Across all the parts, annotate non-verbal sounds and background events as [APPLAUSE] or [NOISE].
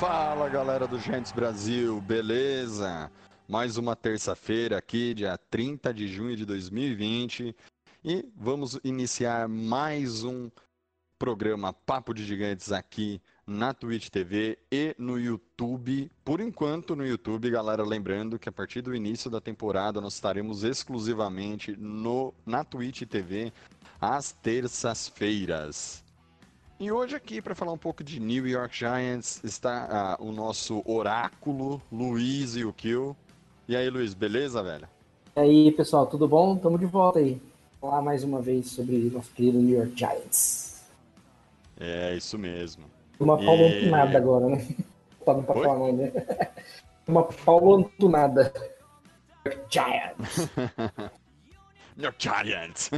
Fala galera do Giants Brasil, beleza? Mais uma terça-feira aqui, dia 30 de junho de 2020, e vamos iniciar mais um programa Papo de Gigantes aqui na Twitch TV e no YouTube. Por enquanto no YouTube, galera, lembrando que a partir do início da temporada nós estaremos exclusivamente no na Twitch TV às terças-feiras. E hoje aqui para falar um pouco de New York Giants está ah, o nosso oráculo Luiz e o Kill. E aí, Luiz, beleza, velho? E aí, pessoal, tudo bom? Tamo de volta aí. Falar mais uma vez sobre nosso querido New York Giants. É, isso mesmo. Uma Paulo E- Antunada agora, né? [LAUGHS] Pra não pra Oi? falar mais, né? [LAUGHS] Uma Paulo Antunada. Giants. [LAUGHS] New Giants!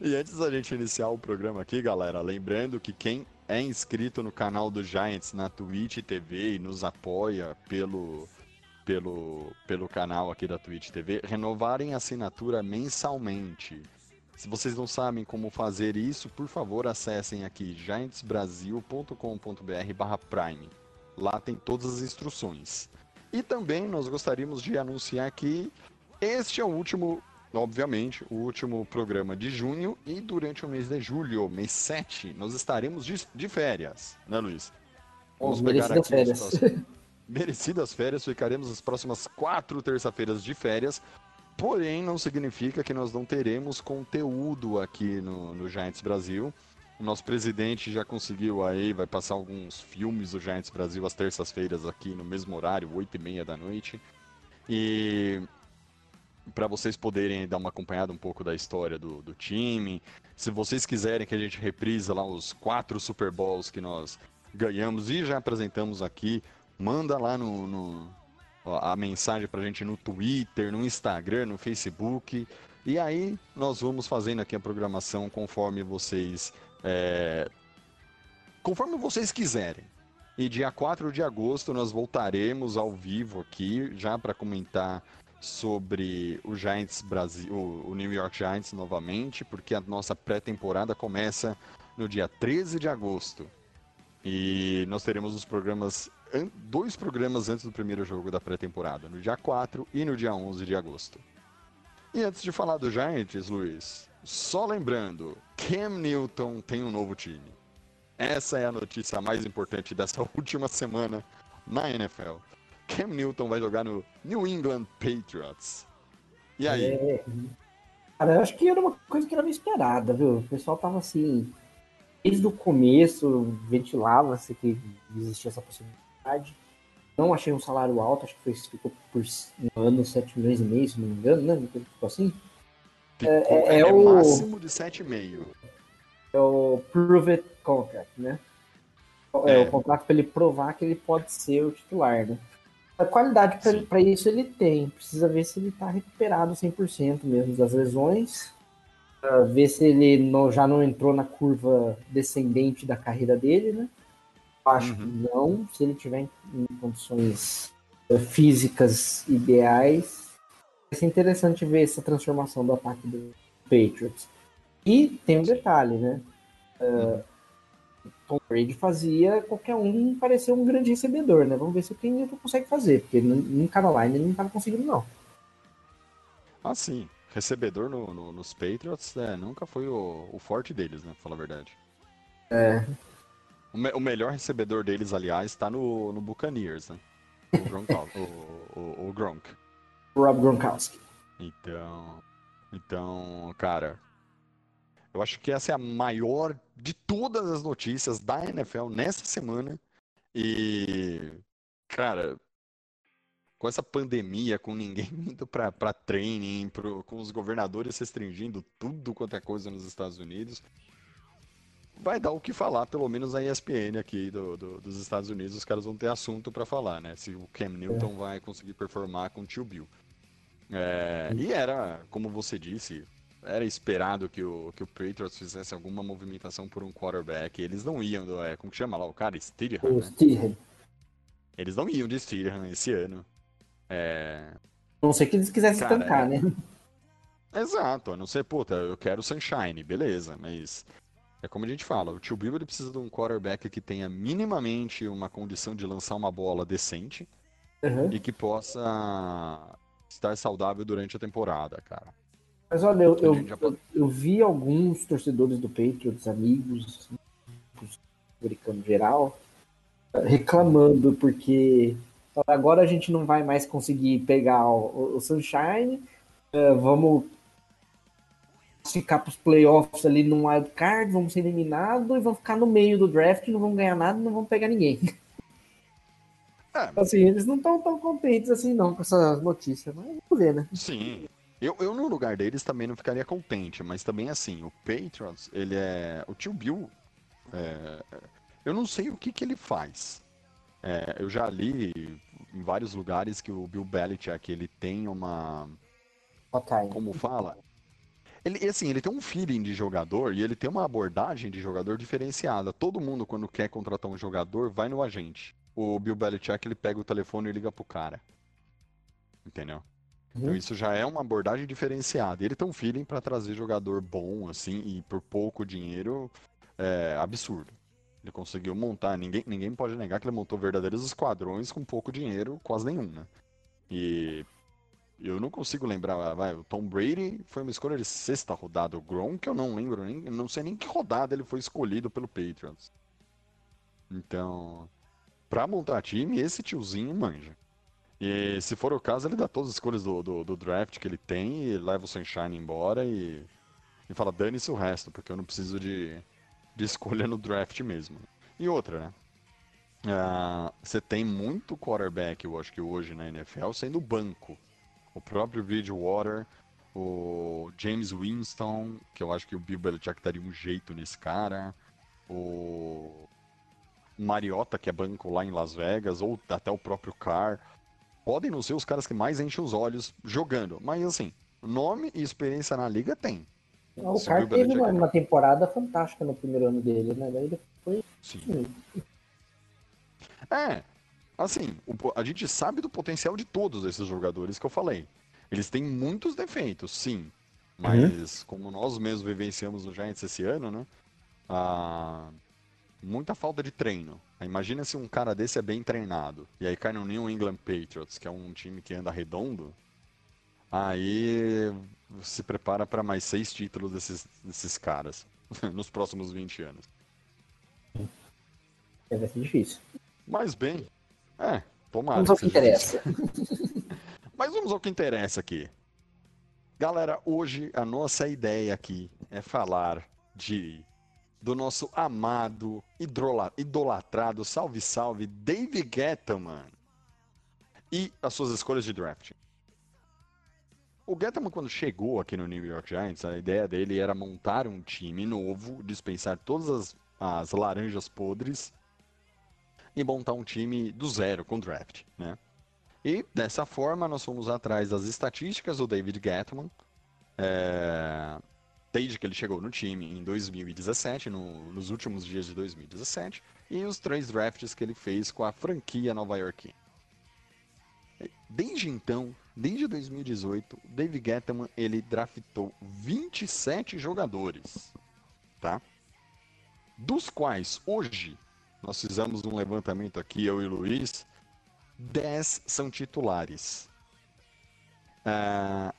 E antes da gente iniciar o programa aqui, galera, lembrando que quem é inscrito no canal do Giants na Twitch TV e nos apoia pelo, pelo, pelo canal aqui da Twitch TV, renovarem a assinatura mensalmente. Se vocês não sabem como fazer isso, por favor, acessem aqui giantsbrasil.com.br barra Prime. Lá tem todas as instruções. E também nós gostaríamos de anunciar que este é o último, obviamente, o último programa de junho e durante o mês de julho, mês 7, nós estaremos de, de férias, né, Luiz? Bom, merecidas férias. os próximos- [LAUGHS] merecidas férias, ficaremos as próximas quatro terça-feiras de férias, porém não significa que nós não teremos conteúdo aqui no, no Giants Brasil. O nosso presidente já conseguiu aí, vai passar alguns filmes do Giants Brasil às terças-feiras aqui no mesmo horário, 8 e meia da noite. E para vocês poderem dar uma acompanhada um pouco da história do, do time. Se vocês quiserem que a gente reprisa lá os quatro Super Bowls que nós ganhamos e já apresentamos aqui, manda lá no, no- ó, a mensagem pra gente no Twitter, no Instagram, no Facebook. E aí nós vamos fazendo aqui a programação conforme vocês. é, conforme vocês quiserem. E dia 4 de agosto nós voltaremos ao vivo aqui, já para comentar sobre o Giants Brasil, o New York Giants novamente, porque a nossa pré-temporada começa no dia 13 de agosto. E nós teremos os programas, dois programas antes do primeiro jogo da pré-temporada, no dia 4 e no dia 11 de agosto. E antes de falar do Giants, Luiz, só lembrando, Cam Newton tem um novo time. Essa é a notícia mais importante dessa [LAUGHS] última semana na NFL. Cam Newton vai jogar no New England Patriots. E aí? É. Cara, eu acho que era uma coisa que era meio esperada, viu? O pessoal tava assim, desde o começo, ventilava-se que existia essa possibilidade. Não achei um salário alto, acho que foi, ficou por um ano 7 milhões e meio, se não me engano, né? Ficou assim. Ficou, é- é é, o- máximo de 7,5. É o Prove Contract, né? É, É. o contrato para ele provar que ele pode ser o titular, né? A qualidade para isso ele tem. Precisa ver se ele está recuperado 100% mesmo das lesões. Ver se ele não- já não entrou na curva descendente da carreira dele, né? Acho Uhum. que não. Se ele tiver em, em condições eh, físicas ideais, vai ser interessante ver essa transformação do ataque do Patriots. E tem um detalhe, né? Uh, Tom Brady fazia qualquer um parecer um grande recebedor, né? Vamos ver se o Ken Newton consegue fazer, porque em Carolina ele não estava conseguindo, não. Ah, sim. Recebedor no- no- nos Patriots é, nunca foi o, o forte deles, né? Pra falar a verdade. É. O, me- o melhor recebedor deles, aliás, tá no, no Buccaneers, né? O, Gronkal- [LAUGHS] o, o, o Gronk. Rob Gronkowski. Então, então, cara, eu acho que essa é a maior de todas as notícias da NFL nessa semana. E, cara, com essa pandemia, com ninguém [LAUGHS] indo pra training, pro- com os governadores restringindo tudo quanto é coisa nos Estados Unidos, vai dar o que falar, pelo menos a ESPN aqui do, do, dos Estados Unidos, os caras vão ter assunto para falar, né? Se o Cam Newton é. vai conseguir performar com o tio Bill. É, e era, como você disse, era esperado que o, que o Patriots fizesse alguma movimentação por um quarterback. Eles não iam, do, é, como que chama lá o cara? Steedham, né? Eles não iam de Steedham esse ano. É... Não sei que eles quisessem cara, tancar, é... né? Exato, a não ser, puta, eu quero Sunshine, beleza, mas é como a gente fala, o tio Bill ele precisa de um quarterback que tenha minimamente uma condição de lançar uma bola decente uhum. e que possa estar saudável durante a temporada, cara. Mas olha, eu, eu, eu, eu vi alguns torcedores do Patriots, amigos, americano geral, reclamando porque agora a gente não vai mais conseguir pegar o, o Sunshine, uh, vamos ficar para os playoffs ali no wild card, vamos ser eliminados e vamos ficar no meio do draft, não vamos ganhar nada, não vamos pegar ninguém. É. Assim, eles não estão tão contentes assim não com essa notícia, mas vamos ver, né? Sim. Eu, eu, no lugar deles, também não ficaria contente, mas também assim, o Patriots, ele é. O tio Bill, é... eu não sei o que, que ele faz. É, eu já li em vários lugares que o Bill Belichick, ele tem uma. Como fala? Ele, assim, ele tem um feeling de jogador e ele tem uma abordagem de jogador diferenciada. Todo mundo, quando quer contratar um jogador, vai no agente. O Bill Belichick, ele pega o telefone e liga pro cara. Entendeu? Então uhum. isso já é uma abordagem diferenciada. Ele tem um feeling para trazer jogador bom, assim, e por pouco dinheiro, é absurdo. Ele conseguiu montar, ninguém, ninguém pode negar que ele montou verdadeiros esquadrões com pouco dinheiro, quase nenhum, né? E eu não consigo lembrar, vai, o Tom Brady foi uma escolha de sexta rodada, o Gronk eu não lembro, nem, não sei nem que rodada ele foi escolhido pelo Patriots. Então, pra montar time, esse tiozinho manja. E se for o caso, ele dá todas as escolhas do, do, do draft que ele tem e leva o Sunshine embora e, e fala, dane-se o resto, porque eu não preciso de, de escolha no draft mesmo. E outra, né? Uh, você tem muito quarterback, eu acho que hoje na NFL, sendo banco. O próprio Bridgewater, o James Winston, que eu acho que o Bill Belichick daria um jeito nesse cara. O Mariota, que é banco lá em Las Vegas, ou até o próprio Carr podem não ser os caras que mais enchem os olhos jogando, mas assim, nome e experiência na liga tem. O Carr teve uma, uma, temporada fantástica no primeiro ano dele, né? Daí foi. Sim. É, assim, o, a gente sabe do potencial de todos esses jogadores que eu falei. Eles têm muitos defeitos, sim. Mas uhum. como nós mesmos vivenciamos no Giants esse ano, né? Ah, muita falta de treino. Imagina se um cara desse é bem treinado. E aí cai no New England Patriots, que é um time que anda redondo. Aí se prepara para mais seis títulos desses, desses caras [LAUGHS] nos próximos 20 anos. É, vai ser difícil. Mas bem, é, tomara. Vamos ao que interessa. [LAUGHS] Mas vamos ao que interessa aqui. Galera, hoje a nossa ideia aqui é falar de do nosso amado, idolatrado, salve salve, Dave Gettleman e as suas escolhas de draft. O Gettleman, quando chegou aqui no New York Giants, a ideia dele era montar um time novo, dispensar todas as, as laranjas podres e montar um time do zero com draft, né? E dessa forma nós fomos atrás das estatísticas do David Gettleman, é, desde que ele chegou no time em 2017, no, nos últimos dias de 2017, e os três drafts que ele fez com a franquia nova York. Desde então, desde 2018, Dave Gettleman ele draftou 27 jogadores, tá? Dos quais hoje nós fizemos um levantamento aqui eu e o Luiz, 10 são titulares. Uh,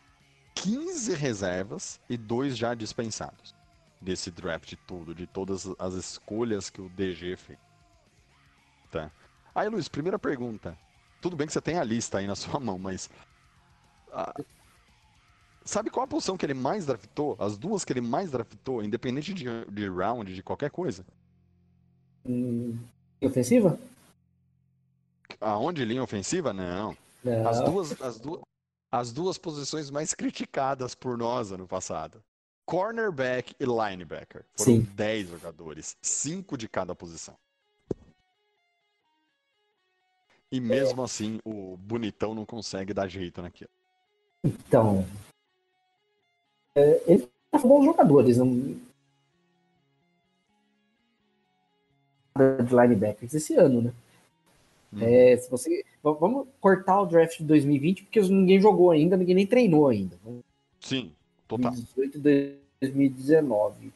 15 reservas e dois já dispensados desse draft todo, de todas as escolhas que o DG fez. Tá. Aí, Luiz, primeira pergunta. Tudo bem que você tem a lista aí na [LAUGHS] sua mão, mas. Ah, sabe qual a posição que ele mais draftou? As duas que ele mais draftou, independente de, de round, de qualquer coisa? Hum, ofensiva? Aonde linha ofensiva? Não. Não. As duas, as duas, as duas posições mais criticadas por nós ano passado. cornerback e linebacker. Foram Sim. 10 jogadores, 5 de cada posição. E mesmo assim, o bonitão não consegue dar jeito naquilo. Então. É, ele tá bons jogadores. Não... De linebackers esse ano, né? É, se você. Vamos cortar o draft de 2020, porque ninguém jogou ainda, ninguém nem treinou ainda. Sim, total. 2018 e 2019.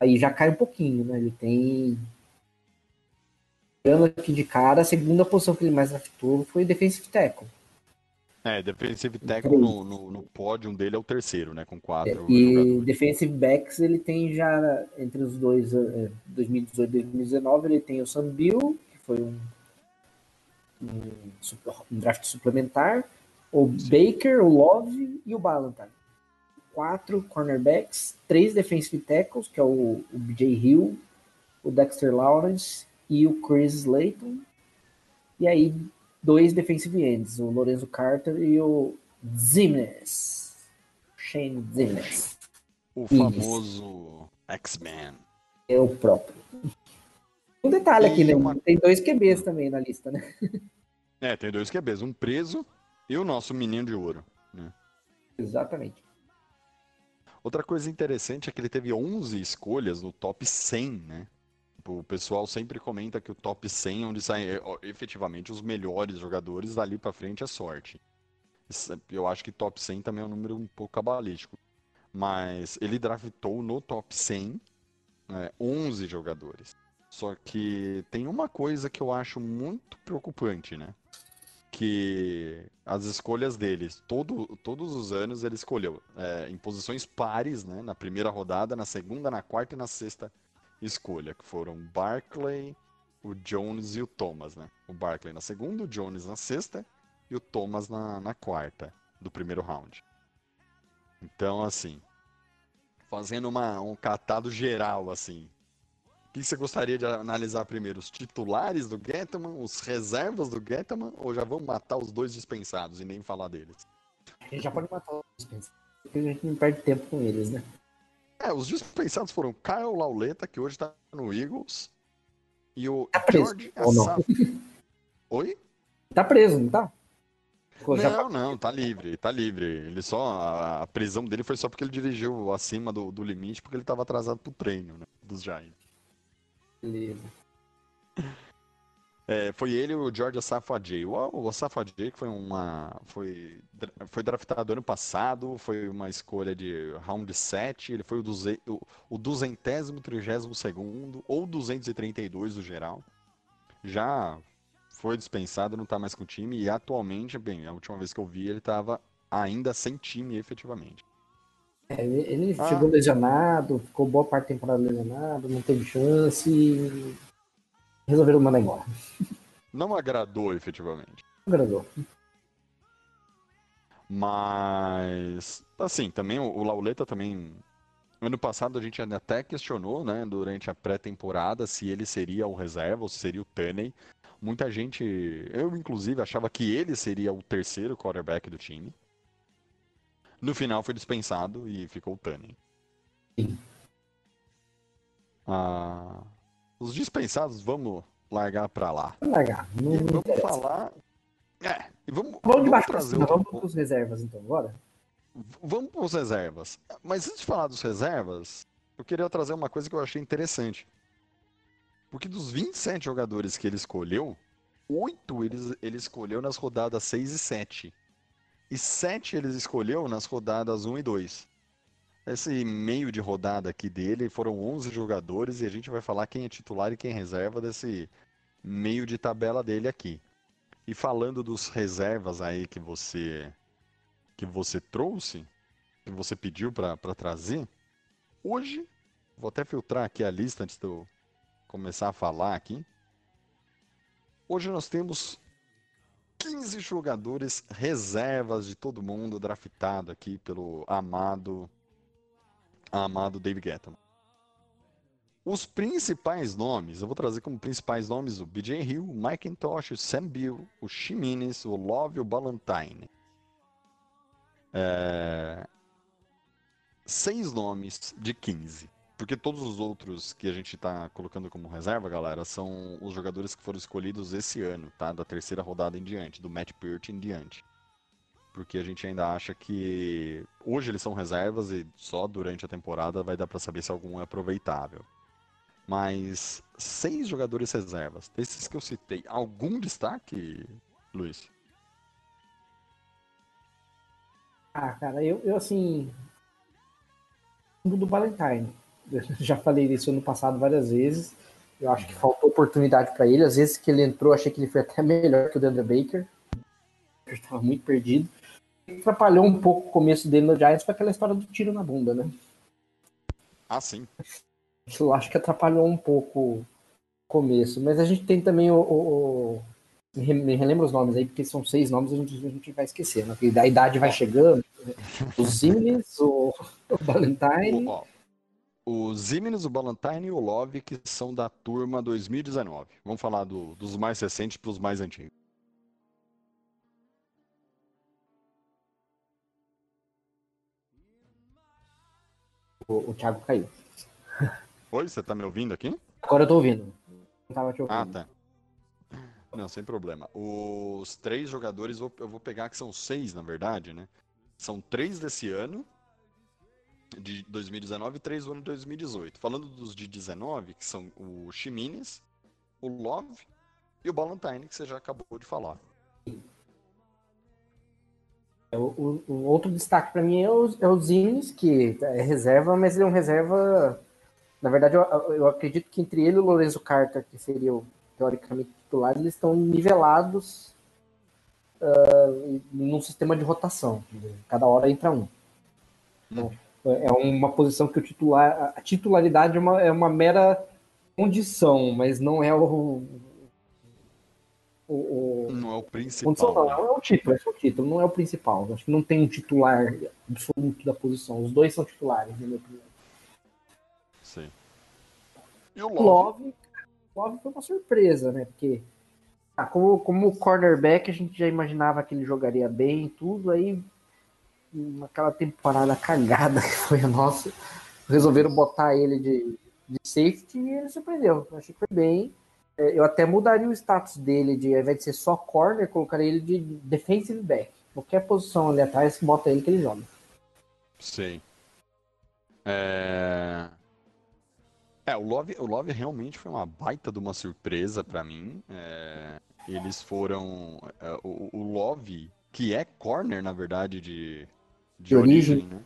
Aí já cai um pouquinho, né? Ele tem. Olhando aqui de cara, a segunda posição que ele mais draftou foi defensive tackle. É, defensive tackle no, no, no pódio dele é o terceiro, né? Com quatro E jogadores. defensive backs ele tem já entre os dois, eh, 2018 e 2019, ele tem o Sam Bill, que foi um, um, um draft suplementar, o Baker, o Love e o Ballantyne. Quatro cornerbacks, três defensive tackles, que é o, o BJ Hill, o Dexter Lawrence e o Chris Slayton. E aí, dois defensive ends, o Lorenzo Carter e o Zimnes. Shane Zimnes. O famoso X-Men. É o próprio. Um detalhe aqui, né? uma- Tem dois QBs também na lista, né? É, tem dois QBs, um preso e o nosso menino de ouro. Exatamente. Outra coisa interessante é que ele teve 11 escolhas no top 100, né? O pessoal sempre comenta que o top 100 é onde saem é, efetivamente os melhores jogadores, dali pra frente é sorte. É- Eu acho que top 100 também é um número um pouco cabalístico. Mas ele draftou no top 100 é, 11 jogadores. Só que tem uma coisa que eu acho muito preocupante, né? Que as escolhas deles, todo, todos os anos ele escolheu é, em posições pares, né? Na primeira rodada, na segunda, na quarta e na sexta escolha, que foram Barclay, o Jones e o Thomas, né? O Barclay na segunda, o Jones na sexta e o Thomas na, na quarta do primeiro round. Então, assim, fazendo uma, um catado geral, assim, o que você gostaria de analisar primeiro? Os titulares do Gettman, os reservas do Gettman, ou já vamos matar os dois dispensados e nem falar deles? A gente já pode matar os dispensados, porque a gente não perde tempo com eles, né? É, os dispensados foram Kyle Lauleta, que hoje tá no Eagles, e o Tá preso, George? Assaf. Oi? Tá preso, não tá? Já- Não, não, tá livre, tá livre. Ele só. A, a prisão dele foi só porque ele dirigiu acima do, do limite, porque ele tava atrasado pro treino, né? Dos Giants. Beleza. É, foi ele e o George Asafadjay. O, o Asafadjay que foi uma. Foi, foi draftado ano passado, foi uma escolha de round 7, ele foi o, duze, o, o duzentésimo, trigésimo segundo, ou 232 do geral. Já foi dispensado, não tá mais com o time, e atualmente, bem, a última vez que eu vi, ele tava ainda sem time efetivamente. É, ele Ah. chegou lesionado, ficou boa parte da temporada lesionado, não teve chance e resolveram mandar embora. Não agradou efetivamente. Não agradou. Mas, assim, também o, o Lauleta também. Ano passado a gente até questionou, né, durante a pré-temporada, se ele seria o reserva ou se seria o Tunney. Muita gente, eu inclusive, achava que ele seria o terceiro quarterback do time. No final foi dispensado e ficou o. Sim. Ah, os dispensados, vamos largar pra lá. Vamos largar. Não, E não vamos interessa. falar. É, e vamos, Vamos de baixo pra trazer cima, vamos pros reservas então, bora? Vamos para os reservas. Mas antes de falar dos reservas, eu queria trazer uma coisa que eu achei interessante. Porque dos 27 jogadores que ele escolheu, 8 ele, ele escolheu nas rodadas 6 e 7. E 7 ele escolheu nas rodadas 1 e 2. Esse meio de rodada aqui dele foram 11 jogadores e a gente vai falar quem é titular e quem é reserva desse meio de tabela dele aqui. E falando dos reservas aí que você que você trouxe, que você pediu para trazer, hoje, vou até filtrar aqui a lista antes de eu começar a falar aqui. Hoje nós temos 15 jogadores reservas de todo mundo draftado aqui pelo amado amado David Guetta. Os principais nomes, eu vou trazer como principais nomes o BJ Hill, o McIntosh, o Sam Bill, o Ximenes, o Love e o Ballantyne. É, seis nomes de 15. Porque todos os outros que a gente tá colocando como reserva, galera, são os jogadores que foram escolhidos esse ano, tá? Da terceira rodada em diante, do Matt Peart em diante. Porque a gente ainda acha que hoje eles são reservas e só durante a temporada vai dar para saber se algum é aproveitável. Mas seis jogadores reservas, desses que eu citei, algum destaque, Luiz? Ah, cara, eu, eu assim. Do Valentine. Eu [LAUGHS] já falei isso ano passado várias vezes. Eu acho que faltou oportunidade para ele. Às vezes que ele entrou, achei que ele foi até [LAUGHS] melhor que o Deandre Baker. Eu estava muito perdido. Atrapalhou um pouco o começo dele no Giants com aquela história do tiro na bunda, né? Ah, sim. Eu acho que atrapalhou um pouco o começo. Mas a gente tem também o. o, o... Me re- me relembra os nomes aí, porque são seis nomes a gente, a gente vai esquecer, né? Porque a idade vai chegando. [LAUGHS] O Zimnes, o, o Valentine. O, o Zimenez, o Ballantyne e o Love, que são da turma 2019. Vamos falar do- dos mais recentes para os mais antigos. O, o Thiago caiu. Oi, você tá me ouvindo aqui? Agora eu tô ouvindo. Não tava te ouvindo. Ah, tá. Não, sem problema. Os três jogadores eu vou pegar, que são seis, na verdade, né? São três desse ano, de 2019, e três do ano de 2018. Falando dos de 19, que são o Chimines, o Love e o Ballantyne, que você já acabou de falar. É, O, o- outro destaque para mim é o, é o Zines, que é reserva, mas ele é um reserva. Na verdade, eu, eu acredito que entre ele e o Lorenzo Carter, que seria o teoricamente titular, eles estão nivelados e- num sistema de rotação. Cada hora entra um. Então, é uma posição que o titular, a titularidade é uma, é uma mera condição, mas não é o, o, o- Não é o principal. Condição não, né? é o título, é só o título, não é o principal. Acho que não tem um titular absoluto da posição. Os dois são titulares, na minha opinião. Sim. E o O Love, Love, Love foi uma surpresa, né? Porque ah, como, como cornerback a gente já imaginava que ele jogaria bem e tudo, aí naquela temporada cagada que foi a nossa, resolveram botar ele de, de safety e ele surpreendeu. Eu achei que foi bem. É, Eu até mudaria o status dele de, ao invés de ser só corner, colocaria ele de defensive back. Qualquer posição ali atrás, bota ele que ele joga. Sim. É... É, o Love, o Love realmente foi uma baita de uma surpresa pra mim. É, Eles foram. é, O, o Love, que é corner, na verdade, de, de, De origem. origem, né?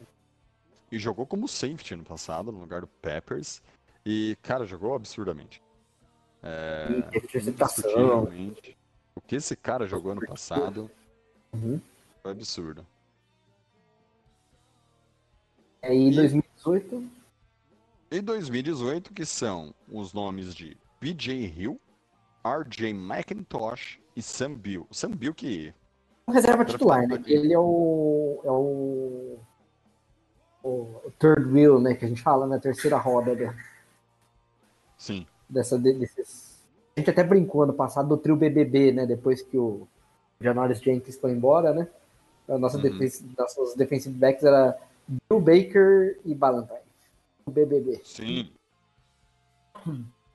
E jogou como safety no passado, no lugar do Peppers. E, cara, jogou absurdamente. É, indiscutivelmente. O que esse cara jogou ano passado Uhum. foi absurdo. Aí em 2018, E 2018, que são os nomes de BJ Hill, RJ McIntosh e Sam Bill. Sam Bill que reserva titular, né? Ele é o, é o, o third wheel, né? Que a gente fala na terceira roda da- sim, dessa de- desses. A gente até brincou ano passado do trio BBB, né? Depois que o Janoris Jenkins foi embora, né? A nossa Uhum. defensa, nossos defensive backs era Bill Baker e Ballantyne. O BBB. sim.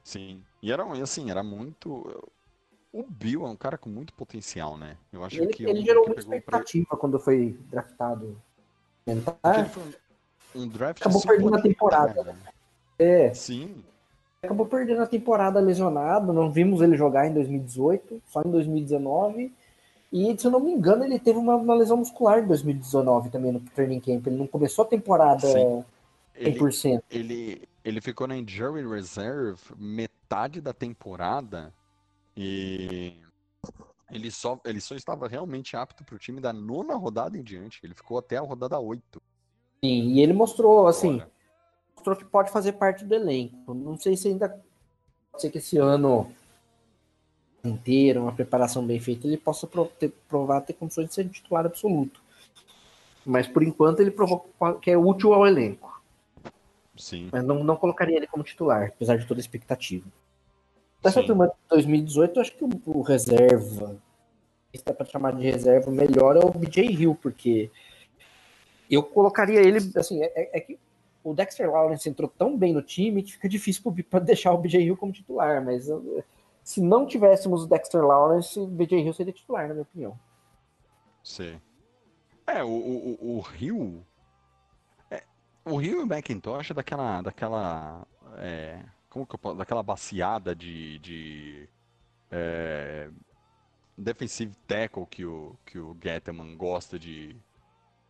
Sim. E era assim, era muito o Bill é um cara com muito potencial, né? Eu acho Ele, que ele um gerou muita pegou pra- expectativa quando foi draftado. que ele Ah, foi um- draft Acabou perdendo a temporada, né? é, Sim, acabou perdendo a temporada lesionado, não vimos ele jogar em 2018, só em 2019. E, se eu não me engano, ele teve uma, uma lesão muscular em 2019 também no training camp. Ele não começou a temporada Sim. ele, 100%. ele, ele ficou na injury reserve metade da temporada e ele só, ele só estava realmente apto para o time da nona rodada em diante. Ele ficou até a rodada 8. Sim, e ele mostrou, assim, mostrou que pode fazer parte do elenco. Não sei se ainda pode ser que esse ano inteiro, uma preparação bem feita, ele possa ter, provar ter condições de ser titular absoluto. Mas por enquanto ele provou que é útil ao elenco. Sim, Mas não, não colocaria ele como titular, apesar de toda a expectativa. Dessa Sim. turma de 2018, eu acho que o, o reserva, se dá pra chamar de reserva melhor, é o BJ Hill, porque eu colocaria ele, assim, é, é que o Dexter Lawrence entrou tão bem no time que fica difícil para [LAUGHS] deixar o BJ Hill como titular, mas se não tivéssemos o Dexter Lawrence, o BJ Hill seria titular, na minha opinião. Sim. É, o, o, o Hill. É, o Hill e o McIntosh é daquela. daquela. É, como que eu posso. daquela baciada de. de é, defensive tackle que o, que o Gettman gosta de,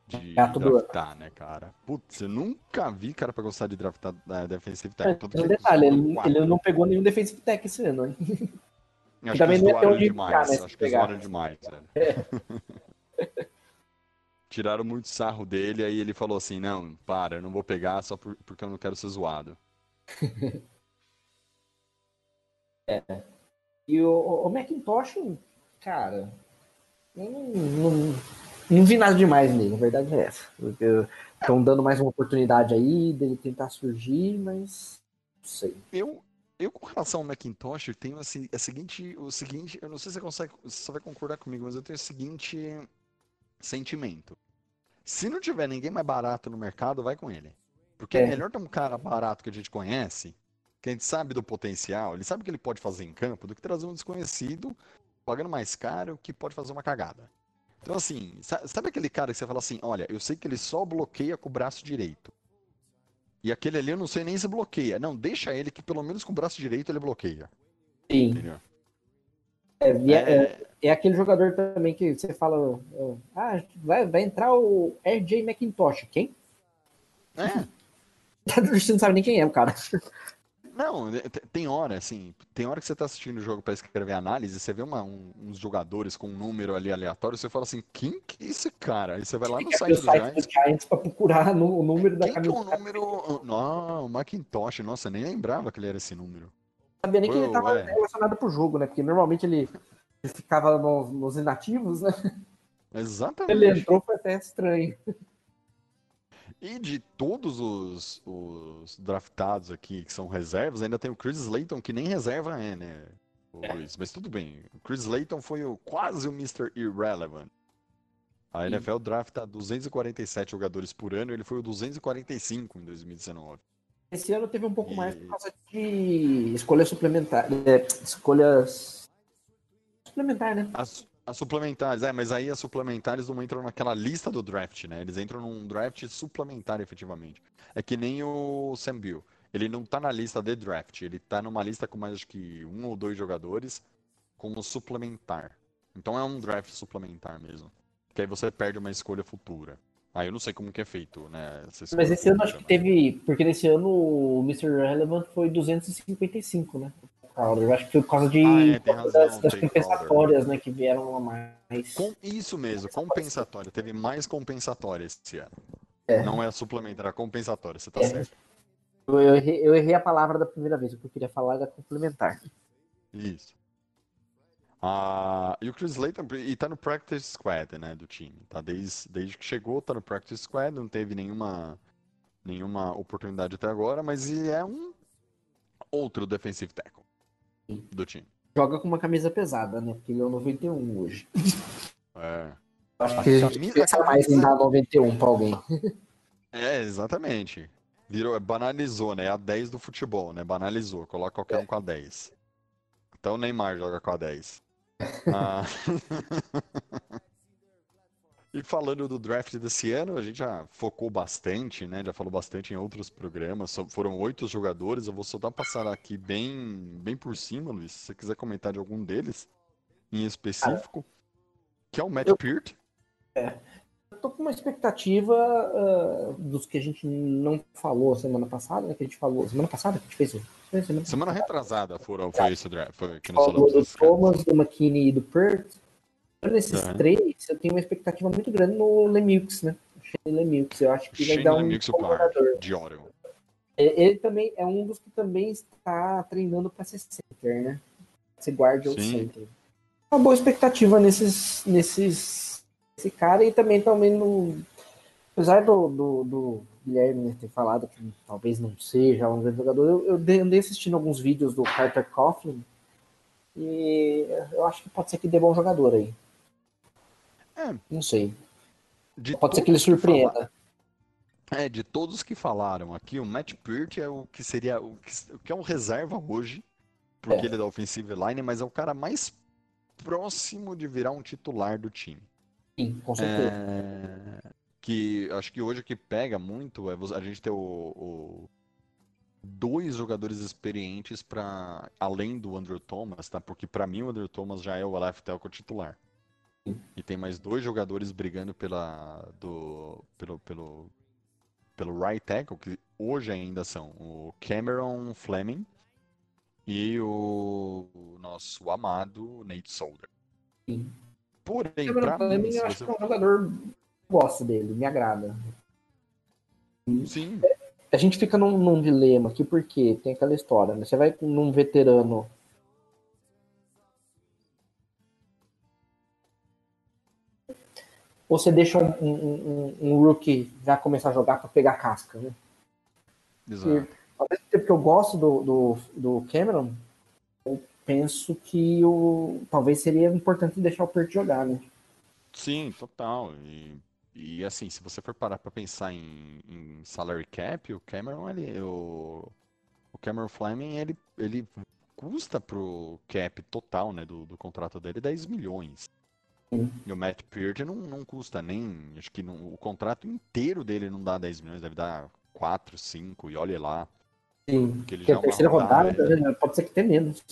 de Gato do- draftar, né, cara? Putz, eu nunca vi cara pra gostar de draftar da defensive tackle. Tem um detalhe, ele, ele não pegou nenhum defensive tech esse ano, hein? Acho também que doaram onde demais. ficar, né, acho que doaram demais, velho. [LAUGHS] Tiraram muito sarro dele, aí ele falou assim, não, para, eu não vou pegar só por- porque eu não quero ser zoado. [LAUGHS] E o, o Macintosh, cara, não, não, não vi nada demais nele, a verdade é essa. Estão dando mais uma oportunidade aí dele tentar surgir, mas não sei. Eu, eu com relação ao Macintosh, eu tenho assim, a seguinte, o seguinte, eu não sei se você consegue, se você vai concordar comigo, mas eu tenho o seguinte sentimento. Se não tiver ninguém mais barato no mercado, vai com ele. Porque é, É. melhor ter um cara barato que a gente conhece, que a gente sabe do potencial, ele sabe o que ele pode fazer em campo, do que trazer um desconhecido, pagando mais caro, que pode fazer uma cagada. Então, assim, sa- sabe aquele cara que você fala assim, olha, eu sei que ele só bloqueia com o braço direito. E aquele ali eu não sei nem se bloqueia. Não, deixa ele que pelo menos com o braço direito ele bloqueia. Sim. Entendeu? É, e é- É, é aquele jogador também que você fala, ah, vai, vai entrar o RJ McIntosh. Quem? é. [LAUGHS] Você não sabe nem quem é o cara. Não, é, te- tem hora, assim, tem hora que você tá assistindo o jogo pra escrever análise, você vê uma- um- uns jogadores com um número ali aleatório, você fala assim, quem que é esse cara? Aí você vai lá no que site do site Giants, do Giants pra procurar no, o número da quem que é o camisa. número... Não, o Macintosh, nossa, nem lembrava que ele era esse número. Sabia nem que ele Pô, estava é. relacionado pro jogo, né? Porque normalmente ele, ele ficava nos, nos inativos, né? Ele Exatamente. entrou, foi até estranho. E de todos os, os draftados aqui que são reservas, ainda tem o Chris Slayton, que nem reserva é, né, Luiz? Mas tudo bem. O Chris Slayton foi o, quase o Mr. Irrelevant. A NFL drafta 247 jogadores por ano, ele foi o 245 em 2019. Esse ano teve um pouco E- mais por causa de escolhas suplementares. é, escolhas. Suplementar, né? As, as suplementares, é, mas aí as suplementares não entram naquela lista do draft, né? Eles entram num draft suplementar, efetivamente. É que nem o Sam Bill. Ele não tá na lista de draft, ele tá numa lista com mais acho que um ou dois jogadores como suplementar. Então é um draft suplementar mesmo. Que aí você perde uma escolha futura. Aí eu não sei como que é feito, né? Mas esse ano acho que teve. Porque nesse ano o Mr. Relevant foi 255, né? Crowder. Eu acho que foi por causa de Ah, é, razão, das, das compensatórias, né? Que vieram a mais. Com isso mesmo, compensatória. Teve mais compensatória esse ano. É. Não é a suplementar, é a compensatória, você tá É. certo. Eu, eu errei, eu errei a palavra da primeira vez, o que eu queria falar era complementar. Isso. Ah, e o Chris Slayton, e tá no practice squad, né, do time. Tá desde, desde que chegou, tá no practice squad, não teve nenhuma, nenhuma oportunidade até agora, mas ele é um outro defensive tackle do time. Joga com uma camisa pesada, né? Porque ele é o 91 hoje. É, Acho que a gente camisa- pensa mais em dar 91 pra alguém. [LAUGHS] é exatamente. Virou, banalizou, né? É a 10 do futebol, né? Banalizou, coloca qualquer um com a 10. Então o Neymar joga com a 10. Ah. [LAUGHS] [LAUGHS] E falando do draft desse ano, a gente já focou bastante, né? Já falou bastante em outros programas. Foram oito jogadores. Eu vou só dar uma passada aqui bem, bem por cima, Luiz. Se você quiser comentar de algum deles em específico, que é o Matt eu- Peart. Eu tô com uma expectativa ah, dos que a gente não falou semana passada, né? Que a gente falou. Semana passada que a gente fez? Semana Semana retrasada foram, foi esse draft. Foi que nós falamos do. Thomas, do McKinney e do Pert. Nesses Aham. três, eu tenho uma expectativa muito grande no Lemieux, né? O Shane Lemieux. Eu acho que vai Shane dar um bom jogador. de Oregon. É, Ele também é um dos que também está treinando para ser center, né? Ser guarda ou center. Uma boa expectativa nesses, nesses, esse cara e também também no, apesar do, do, do Guilherme né, ter falado que talvez não seja um grande jogador, eu, eu dei- andei assistindo alguns vídeos do Carter Coughlin e eu acho que pode ser que dê bom jogador aí. É. Não sei. De Pode ser que ele surpreenda. É, de todos que falaram aqui, o Matt Peart é o que seria o que, o que é um reserva hoje, porque É. ele é da offensive line, mas é o cara mais próximo de virar um titular do time. Sim, com certeza. É, que acho que hoje o que pega muito é a gente ter o, o- dois jogadores experientes para além do Andrew Thomas, tá? Porque para mim o Andrew Thomas já é o left tackle titular. E tem mais dois jogadores brigando pela do pelo pelo pelo right tackle que hoje ainda são o Cameron Fleming e o, o nosso amado Nate Solder. Sim. Porém, Cameron mim, Fleming, se eu acho você que é um jogador. Gosto dele, me agrada. Sim, A gente fica num, num dilema aqui, porque tem aquela história, né? Você vai num veterano. Ou você deixa um, um, um- um rookie já começar a jogar para pegar casca, né? exato. Ao mesmo tempo que eu gosto do, do, do Cameron, eu penso que o, talvez seria importante deixar o Pert jogar, né? Sim, total. E, e assim, se você for parar pra pensar em, em salary cap, o Cameron, ele, o, o Cameron Fleming, ele, ele custa pro cap total, né, do, do contrato dele 10 milhões. E o Matt Peart não, não custa nem, acho que não- o contrato inteiro dele não dá 10 milhões, deve dar 4, 5, e olha lá. Sim. Porque ele Porque já é a uma terceira rodada, rodada, né, pode ser que tenha menos.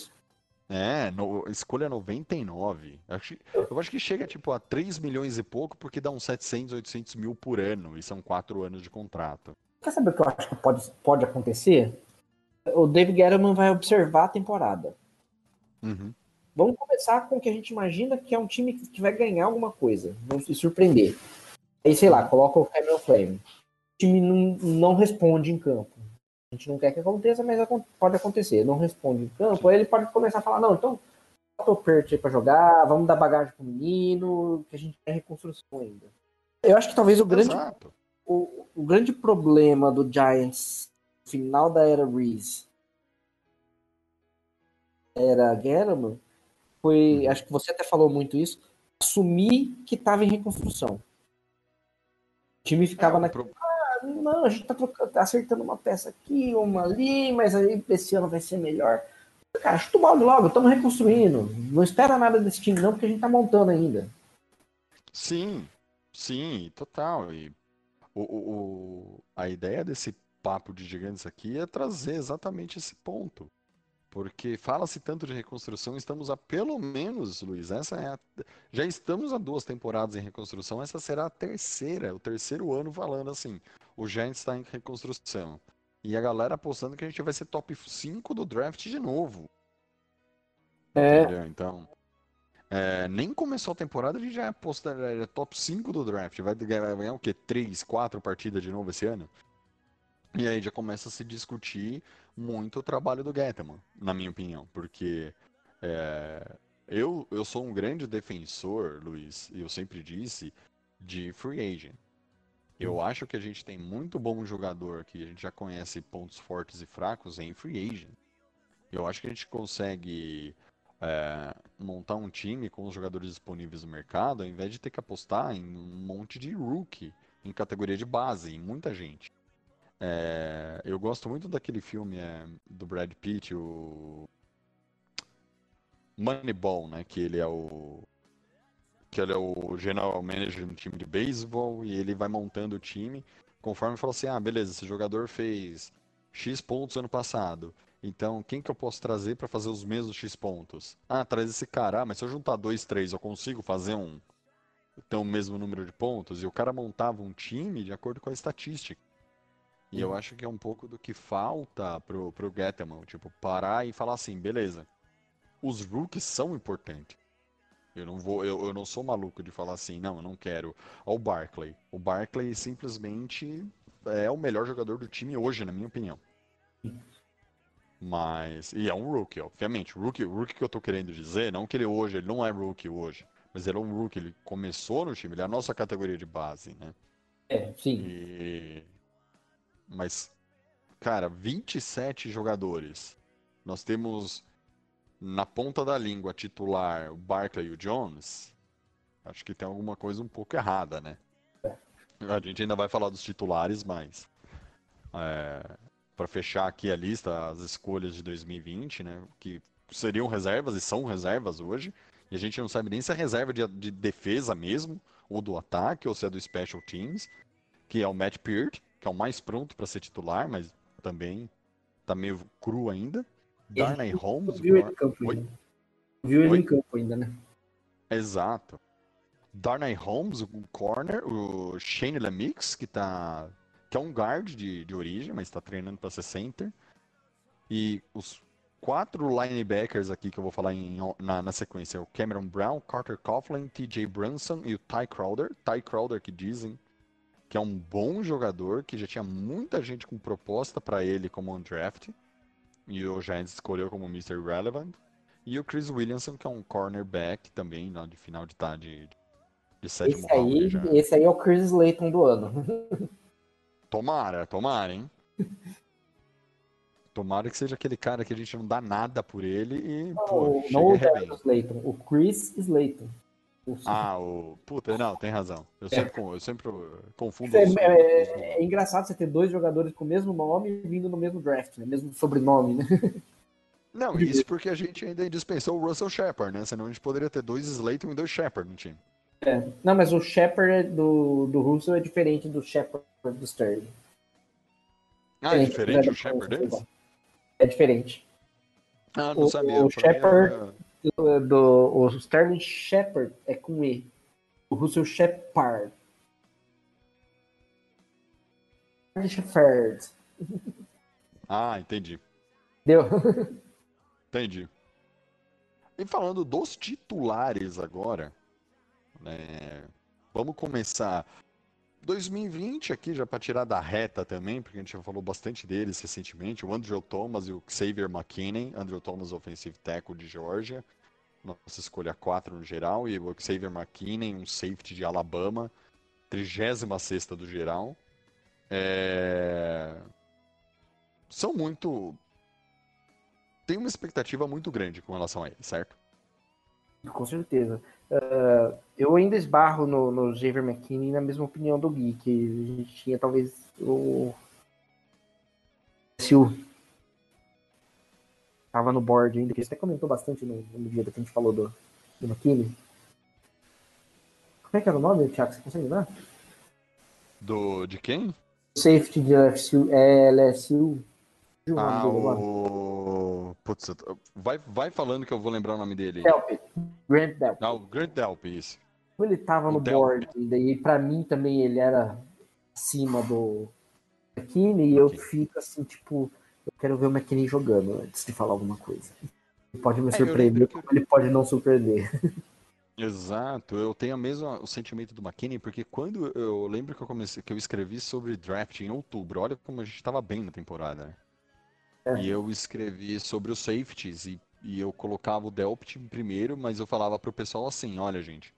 É, no, escolha 99. Acho, eu acho que chega tipo a 3 milhões e pouco, porque dá uns 700, 800 mil por ano, e são 4 anos de contrato. Quer saber o que eu acho que pode, pode acontecer? O David Guerrero vai observar a temporada. Uhum. Vamos começar com o que a gente imagina que é um time que vai ganhar alguma coisa. Vamos se surpreender. Aí, sei lá, coloca o Cameron Flame. O time não, não responde em campo. A gente não quer que aconteça, mas pode acontecer. Não responde em campo, aí ele pode começar a falar, não, então bota o Pert aí pra jogar, vamos dar bagagem pro menino, que a gente tem reconstrução ainda. Eu acho que talvez o grande o, o grande problema do Giants final da era Reese era Guerrero foi, Uhum. acho que você até falou muito isso, assumir que estava em reconstrução. O time ficava É, na pro- "Ah, não, a gente tá, trocando- tá acertando uma peça aqui, uma ali, mas aí esse ano vai ser melhor. Cara, chuta o balde logo, estamos reconstruindo. Não espera nada desse time, não, porque a gente tá montando ainda. Sim, sim, total. E o, o- o- a ideia desse papo de gigantes aqui é trazer exatamente esse ponto. Porque fala-se tanto de reconstrução, estamos a pelo menos, Luiz, essa é a, já estamos há duas temporadas em reconstrução, essa será a terceira, o terceiro ano falando assim, o Giants está em reconstrução. E a galera apostando que a gente vai ser top 5 do draft de novo. É. Entendeu? Então, é, nem começou a temporada, a gente já aposta é, top 5 do draft. Vai ganhar o quê? 3, 4 partidas de novo esse ano? E aí já começa a se discutir muito o trabalho do Gettman, na minha opinião. Porque é, eu, eu sou um grande defensor, Luiz, e eu sempre disse, de free agent. Eu acho que a gente tem muito bom jogador que a gente já conhece pontos fortes e fracos em free agent. Eu acho que a gente consegue é, montar um time com os jogadores disponíveis no mercado, ao invés de ter que apostar em um monte de rookie em categoria de base, em muita gente. É, eu gosto muito daquele filme é, do Brad Pitt, o Moneyball, né? Que ele é o que ele é o general manager de um time de beisebol e ele vai montando o time conforme fala assim, ah, beleza, esse jogador fez X pontos ano passado. Então, quem que eu posso trazer para fazer os mesmos X pontos? Ah, traz esse cara. Ah, mas se eu juntar dois, três, eu consigo fazer um ter o mesmo número de pontos? E o cara montava um time de acordo com a estatística. E eu acho que é um pouco do que falta pro, pro Gettman, tipo, parar e falar assim, beleza, os rookies são importantes. Eu não vou, eu, eu não sou maluco de falar assim, não, eu não quero. Ó, o Barkley. O Barkley simplesmente é o melhor jogador do time hoje, na minha opinião. Mas. E é um rookie, obviamente. Rookie, rookie que eu tô querendo dizer, não que ele hoje, ele não é rookie hoje. Mas ele é um rookie, ele começou no time, ele é a nossa categoria de base, né? É, sim. E... Mas, cara, 27 jogadores. Nós temos na ponta da língua titular o Barkley e o Jones. Acho que tem alguma coisa um pouco errada, né? A gente ainda vai falar dos titulares, mas é, para fechar aqui a lista, as escolhas de 2020, né? Que seriam reservas e são reservas hoje. E a gente não sabe nem se é reserva de, de defesa mesmo, ou do ataque, ou se é do Special Teams, que é o Matt Peart, que é o mais pronto para ser titular, mas também tá meio cru ainda. Darnay Holmes. Viu ele em campo Oi? ainda. Viu ele Oi? em campo ainda, né? Exato. Darnay Holmes, o corner, o Shane Lemix, que tá. que é um guard de, de origem, mas está treinando para ser center. E os quatro linebackers aqui que eu vou falar em, na, na sequência: o Cameron Brown, Carter Coughlin, TJ Brunson e o Ty Crowder. Ty Crowder, que dizem que é um bom jogador, que já tinha muita gente com proposta para ele como undraft. E o Giants escolheu como Mr. Relevant. E o Chris Williamson, que é um cornerback também, lá de final de tarde de, de sétimo Esse aí, round. já. esse aí é o Chris Slayton do ano. [LAUGHS] Tomara, tomara, hein? Tomara que seja aquele cara que a gente não dá nada por ele e pô, Não, chega não o. Darius Slayton, o Chris Slayton. Ah, o. Puta, não, tem razão. Eu sempre, con- eu sempre confundo É, é- é engraçado você ter dois jogadores com o mesmo nome vindo no mesmo draft, né? Mesmo sobrenome, né? [LAUGHS] Não, isso porque a gente ainda dispensou o Russell Shepard, né? Senão a gente poderia ter dois Slayton e dois Shepard no time. Não, mas o Shepard do, do Russell é diferente do Shepard do Sterling. Ah, é Diferente, diferente o Shepard deles? É diferente. Ah, não O- sabia. o Shepard- Do, do- o Sterling Shepard é com E. O Russell Shepard. Shepard. Ah, entendi. Deu? Entendi. E falando dos titulares agora, né, vamos começar 2020 aqui já para tirar da reta também, porque a gente já falou bastante deles recentemente, o Andrew Thomas e o Xavier McKinney, Andrew Thomas offensive tackle de Georgia, nossa escolha 4 no geral, e o Xavier McKinney, um safety de Alabama, 36ª do geral. É, São muito tem uma expectativa muito grande com relação a ele, certo? Com certeza. Ah, eu ainda esbarro no, no Xavier McKinney na mesma opinião do Gui, que a gente tinha talvez o. O. Tava no board ainda, que você até comentou bastante no, no dia que a gente falou do, do McKinney. Como é que era o nome, Thiago? Você consegue lembrar? Do de quem? Safety de LSU. É, LSU. Ah, o putz, vai vai falando que eu vou lembrar o nome dele. Delpit. Grant Delpit. Ah, o Grant Delp, isso. Ele tava O no Delpit. board e pra mim também ele era acima do McKinney, e eu fico assim, tipo, eu quero ver o McKinney jogando antes de falar alguma coisa. Ele pode me É, surpreender, lembro que- como ele pode não surpreender. Exato, eu tenho a mesma o sentimento do McKinney, porque quando eu lembro que eu comecei, que eu escrevi sobre draft em outubro, olha como a gente estava bem na temporada, né? É. E eu escrevi sobre os safeties e, e eu colocava o Delpt em primeiro, mas eu falava pro pessoal assim, olha gente,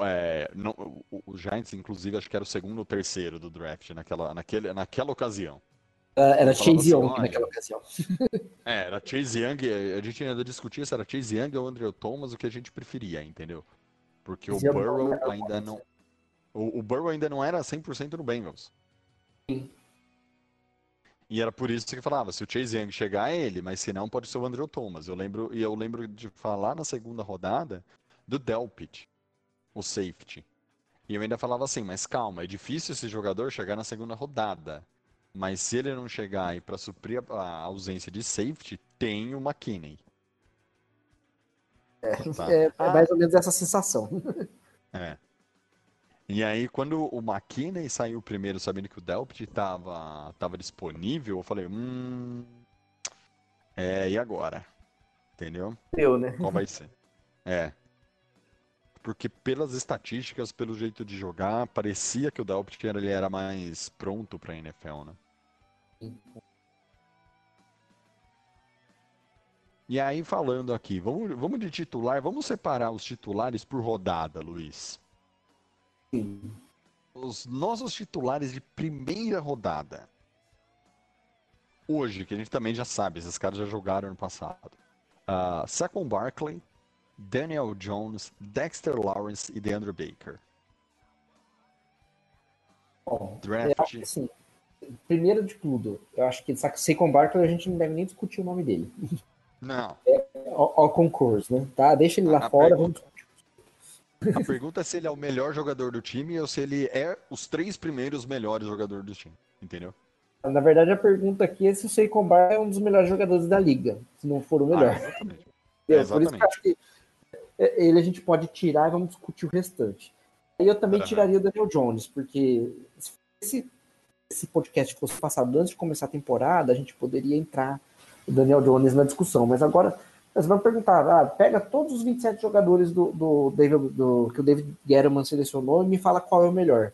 é, não, o, o Giants inclusive acho que era o segundo ou terceiro do draft naquela, naquele, naquela ocasião. Era Eu falava Chase Young assim, olha, naquela ocasião. [LAUGHS] É, era Chase Young, a gente ainda discutia se era Chase Young ou Andrew Thomas, o que a gente preferia, entendeu? Porque o Chase Young Burrow não era ainda não. O, o Burrow ainda não era 100% no Bengals. Sim. E era por isso que falava, se o Chase Young chegar é ele, mas se não pode ser o Andrew Thomas. Eu lembro, e eu lembro de falar na segunda rodada do Delpit, o safety. E eu ainda falava assim, mas calma, é difícil esse jogador chegar na segunda rodada. Mas se ele não chegar aí para suprir a, ausência de safety, tem o McKinney. Tá. [LAUGHS] É, é mais ou menos essa sensação. [LAUGHS] É. E aí, quando o McKinney saiu primeiro, sabendo que o Delpit tava, tava disponível, eu falei, hum. É, e agora? Entendeu? Eu, né? Qual vai ser? É. Porque pelas estatísticas, pelo jeito de jogar, parecia que o Delpit era, ele era mais pronto pra NFL, né? E aí, falando aqui, vamos, vamos de titular, vamos separar os titulares por rodada, Luiz. Sim. Os nossos titulares de primeira rodada. Hoje, que a gente também já sabe, esses caras já jogaram no passado. Uh, Saquon Barkley, Daniel Jones, Dexter Lawrence e DeAndre Baker. Bom, Draft. assim, primeiro de tudo, eu acho que Saquon Barkley a gente não deve nem discutir o nome dele. Não. Ó, concurso, né? Tá? Deixa ele lá A fora, pergunta- vamos A pergunta é se ele é o melhor jogador do time ou se ele é os três primeiros melhores jogadores do time. Entendeu? Na verdade, a pergunta aqui é se o Saquon Barkley é um dos melhores jogadores da liga, se não for o melhor. Ah, exatamente. Entendeu? Por isso que eu exatamente. acho que é, ele a gente pode tirar e vamos discutir o restante. Aí eu também Aham. tiraria o Daniel Jones, porque se esse, podcast fosse passado antes de começar a temporada, a gente poderia entrar o Daniel Jones na discussão. Mas agora, você vai me perguntar, ah, pega todos os 27 jogadores do, do, David, do- que o David Guerrero selecionou e me fala qual é o melhor.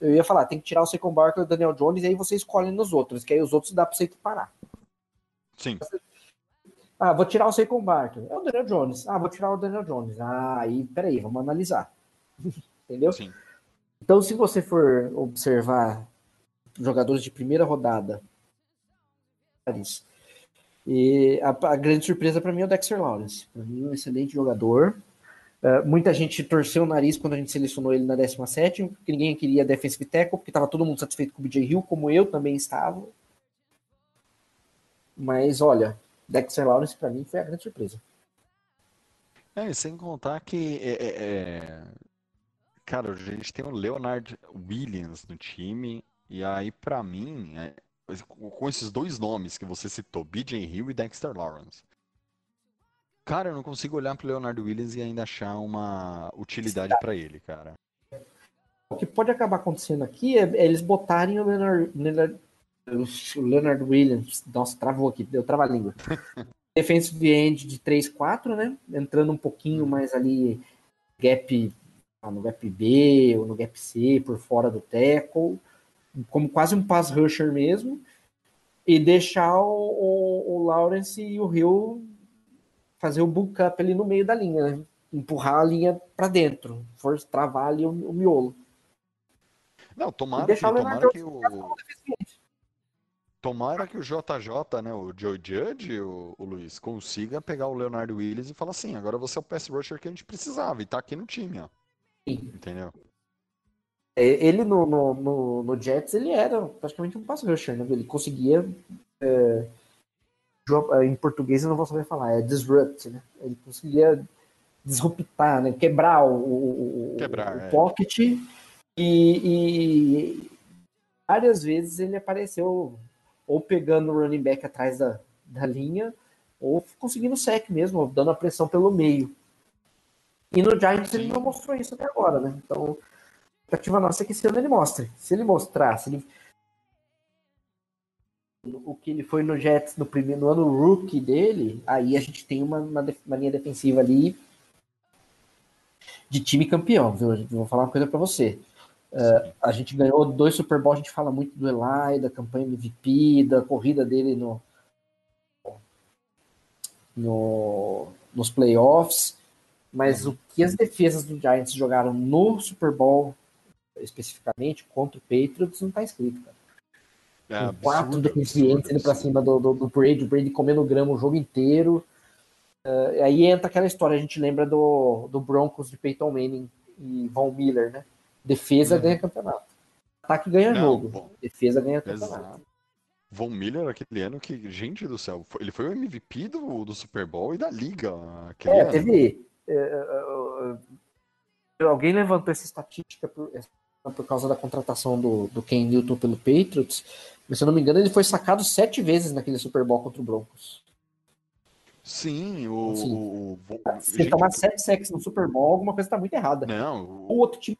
Eu ia falar, tem que tirar o Saquon Barkley e o Daniel Jones, e aí você escolhe nos outros, que aí os outros dá pra você equiparar. Sim. Ah, vou tirar o Saquon Barkley. É o Daniel Jones. Ah, vou tirar o Daniel Jones. Ah, aí, peraí, vamos analisar. [LAUGHS] Entendeu? Sim. Então, se você for observar jogadores de primeira rodada, e a, a grande surpresa para mim é o Dexter Lawrence. Para mim, um excelente jogador. Uh, muita gente torceu o nariz quando a gente selecionou ele na 17, porque ninguém queria defensive tackle, porque estava todo mundo satisfeito com o BJ Hill, como eu também estava. Mas olha, Dexter Lawrence para mim foi a grande surpresa. É, e sem contar que é, é, é, Cara, a gente tem o Leonard Williams no time, e aí, pra mim, é, com esses dois nomes que você citou, BJ Hill e Dexter Lawrence. Cara, eu não consigo olhar pro Leonard Williams e ainda achar uma utilidade pra ele, cara. O que pode acabar acontecendo aqui é, eles botarem o Leonard, o Leonard Williams. Nossa, travou aqui, deu trava-língua. [LAUGHS] Defensive end de 3-4, né? Entrando um pouquinho mais ali, gap ah, no gap B ou no gap C, por fora do tackle, como quase um pass rusher mesmo, e deixar o, o, o Lawrence e o Hill fazer o book up ali no meio da linha, né? empurrar a linha para dentro, for travar ali o, o miolo. Não, tomara que, tomara que o. Tomara que o JJ, né, o Joe Judge, o, o Luiz, consiga pegar o Leonard Williams e falar assim, agora você é o pass rusher que a gente precisava e tá aqui no time, ó. Sim. Entendeu? É, Ele no, no, no, no Jets, ele era praticamente um pass rusher, né? Ele conseguia. é, é, em português eu não vou saber falar, é disrupt, né? Ele conseguia disruptar, né? Quebrar o, o, o- Quebrar, o é. pocket e, e várias vezes ele apareceu ou pegando o running back atrás da, da linha ou conseguindo sec mesmo, ou dando a pressão pelo meio. E no Giants ele não mostrou isso até agora, né? Então, a expectativa nossa é que esse ano ele mostre. Se ele mostrar, se ele o que ele foi no Jets no primeiro no ano rookie dele, aí a gente tem uma, uma, uma linha defensiva ali de time campeão, viu? Vou falar uma coisa pra você. Uh, a gente ganhou dois Super Bowl, a gente fala muito do Eli, da campanha MVP, da corrida dele no, no nos playoffs, mas o que as defesas do Giants jogaram no Super Bowl especificamente contra o Patriots não tá escrito, cara. É quatro absurdo, indo absurdo. cima do, do, do Brady, o Brady comendo grama o jogo inteiro. Uh, aí entra aquela história, a gente lembra do, do Broncos de Peyton Manning e Von Miller, né? Defesa Uhum. ganha campeonato. Ataque ganha Não, jogo. bom. Defesa ganha campeonato. Exato. Von Miller, aquele ano que, gente do céu, ele foi o MVP do, do Super Bowl e da liga. Aquele É, ano. teve. é, é, é, alguém levantou essa estatística por, por causa da contratação do, do Ken Newton pelo Patriots, mas se eu não me engano, ele foi sacado sete vezes naquele Super Bowl contra o Broncos. Sim, o. Sim. o, o Se gente, tomar sete sacks no Super Bowl, alguma coisa tá muito errada. Não, O o, outro time.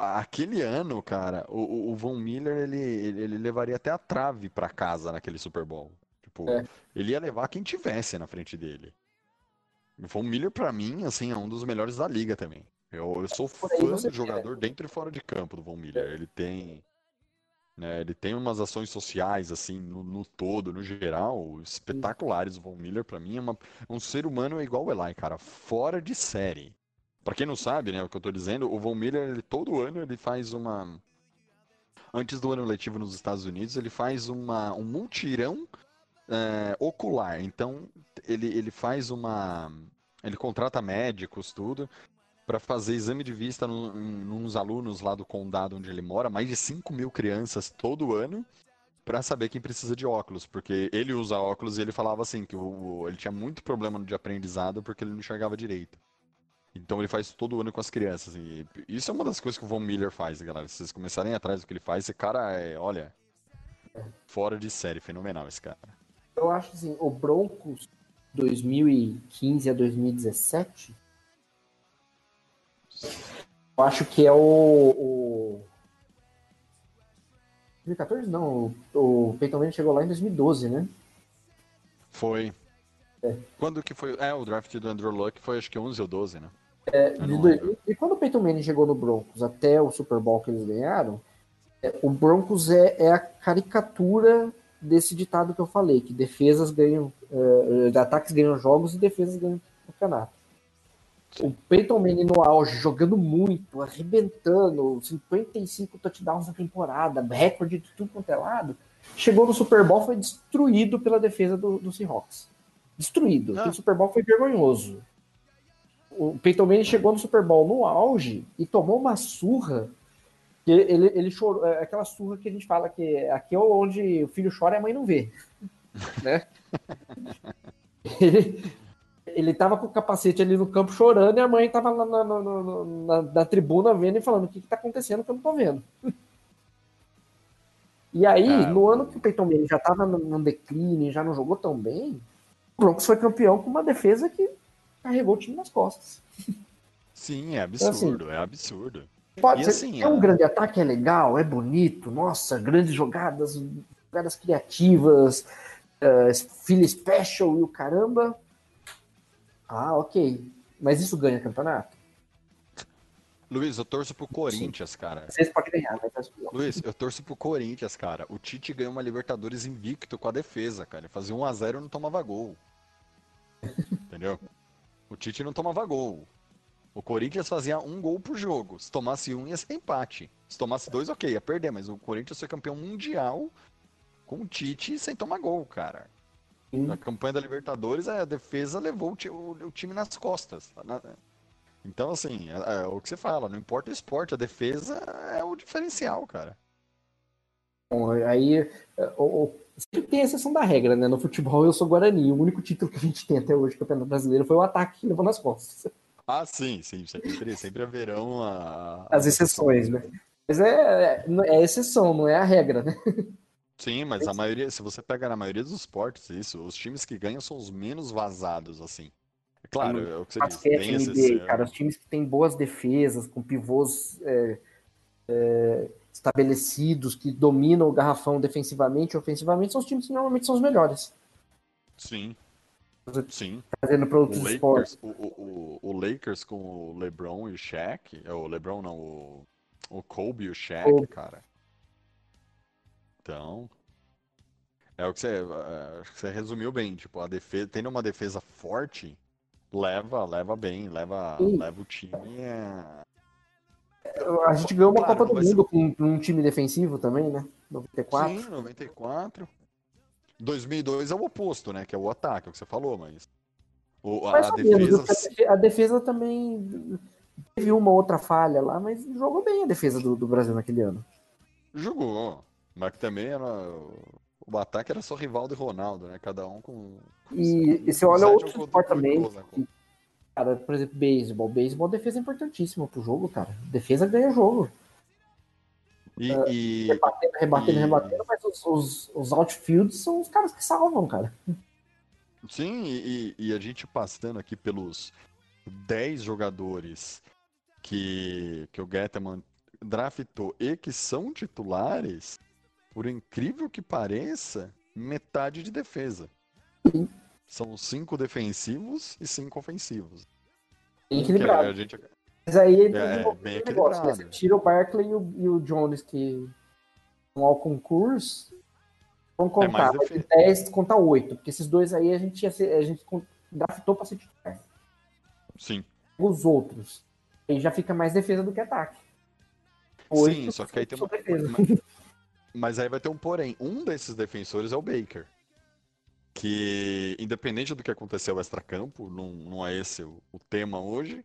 Aquele ano, cara, o, o- Von Miller ele, ele, levaria até a trave pra casa naquele Super Bowl. Tipo, É. ele ia levar quem tivesse na frente dele. O Von Miller, pra mim, assim, é um dos melhores da liga também. Eu, eu sou fã do jogador dentro e fora de campo do Von Miller. Ele tem. né, ele tem umas ações sociais, assim, no, no todo, no geral, espetaculares. O Von Miller, pra mim, é uma- um ser humano igual o Eli, cara, fora de série. Pra quem não sabe, né, o que eu tô dizendo, o Von Miller, ele, todo ano, ele faz uma. Antes do ano letivo nos Estados Unidos, ele faz uma, um multirão é, ocular. Então, ele, ele faz uma. Ele contrata médicos, tudo, para fazer exame de vista nos alunos lá do condado onde ele mora, mais de 5 mil crianças todo ano, para saber quem precisa de óculos, porque ele usa óculos e ele falava assim que o, ele tinha muito problema de aprendizado porque ele não enxergava direito. Então ele faz todo ano com as crianças. E isso é uma das coisas que o Von Miller faz, galera. Se vocês começarem atrás do que ele faz, esse cara é, olha, fora de série, fenomenal esse cara. Eu acho assim, o Broncos 2015 a 2017, eu acho que é o, o 2014 não, o, o Peyton Manning chegou lá em 2012, né? Foi. É. Quando que foi? É, o draft do Andrew Luck foi acho que 11 ou 12, né? É, dois, e quando o Peyton Manning chegou no Broncos até o Super Bowl que eles ganharam, é, o Broncos é, é, a caricatura desse ditado que eu falei, que defesas ganham, uh, ataques ganham jogos e defesas ganham campeonato. O Peyton Manning no auge, jogando muito, arrebentando, 55 touchdowns na temporada, recorde de tudo quanto é lado, chegou no Super Bowl foi destruído pela defesa do, do Seahawks. Destruído. Ah. O Super Bowl foi vergonhoso. O Peyton Manning chegou no Super Bowl no auge e tomou uma surra ele, ele chorou, é aquela surra que a gente fala que aqui é onde o filho chora e a mãe não vê. [LAUGHS] né? ele, ele tava com o capacete ali no campo chorando e a mãe tava na, na, na, na, na tribuna vendo e falando: o que, que tá acontecendo que eu não tô vendo. e aí, ah, no ano que o Peyton Manning já tava no declínio, já não jogou tão bem, o Broncos foi campeão com uma defesa que carregou o time nas costas. Sim, é absurdo, então, assim, é absurdo. Pode e ser. Assim, é um grande ataque, é legal, é bonito, nossa, grandes jogadas, jogadas criativas, uh, filho special e o caramba. Ah, ok. Mas isso ganha campeonato? Luiz, eu torço pro Corinthians, Sim. cara. Vocês podem ganhar, mas Luiz, eu torço pro Corinthians, cara. O Tite ganhou uma Libertadores invicto com a defesa, cara. Ele fazia 1x0 e não tomava gol. [LAUGHS] Entendeu? O Tite não tomava gol. O Corinthians fazia um gol por jogo. Se tomasse um, ia ser empate. Se tomasse dois, ok, ia perder. Mas o Corinthians foi campeão mundial com o Tite sem tomar gol, cara. Na campanha da Libertadores, a defesa levou o, time nas costas. Então, assim, é, é, o que você fala, não importa o esporte, a defesa é o diferencial, cara. Bom, aí é, o, sempre tem exceção da regra, né? No futebol eu sou Guarani. O único título que a gente tem até hoje, Campeonato Brasileiro, foi o ataque que levou nas costas. Ah, sim, sim. Sempre, sempre haverão a, as exceções, né? Mas é, é, é exceção, não é a regra, né? Sim, mas a maioria, se você pega na maioria dos esportes, isso, os times que ganham são os menos vazados, assim. É claro, é o que você Basquete, disse. NBA, cara, os times que têm boas defesas, com pivôs é, é, estabelecidos, que dominam o garrafão defensivamente e ofensivamente, são os times que normalmente são os melhores. Sim, Sim. Trazendo para outros o Lakers, o, o, o, Lakers com o LeBron e o Shaq. É o LeBron não, o, o Kobe e o Shaq, cara. Então. É o que você, é, você resumiu bem. Tipo, a defesa, tendo uma defesa forte, leva, leva bem, leva, leva o time. É... A gente ganhou uma claro, Copa do Mundo com um time defensivo também, né? 94. Sim, 94. 2002 é o oposto, né? Que é o ataque, é o que você falou, mas. O, a, a defesa... a defesa também teve uma outra falha lá, mas jogou bem a defesa do, do Brasil naquele ano. Jogou, mas também era. O ataque era só Rivaldo e Ronaldo, né? Cada um com. E, e você olha outro esporte também. Que, cara, por exemplo, beisebol. Beisebol, defesa é importantíssima pro jogo, cara. Defesa ganha jogo. E, uh, e, rebatendo, rebatendo, e... rebatendo, mas os, os, os outfields são os caras que salvam, cara. Sim, e, e, a gente passando aqui pelos 10 jogadores que, que o Getman draftou e que são titulares, por incrível que pareça, metade de defesa. Sim. São cinco defensivos e cinco ofensivos. Equilibrado. A gente, mas aí ele é, um bem negócio, né? Você tira o Barkley e o, e o Jones que vão ao concurso, vão é contar. É 10 conta 8, porque esses dois aí a gente, a gente draftou para ser titular. Sim. Os outros. Aí já fica mais defesa do que ataque. 8, Sim, só que aí tem uma. Mas, [LAUGHS] mas aí vai ter um porém. Um desses defensores é o Baker. Que, independente do que aconteceu extra-campo, não, não é esse o, o tema hoje,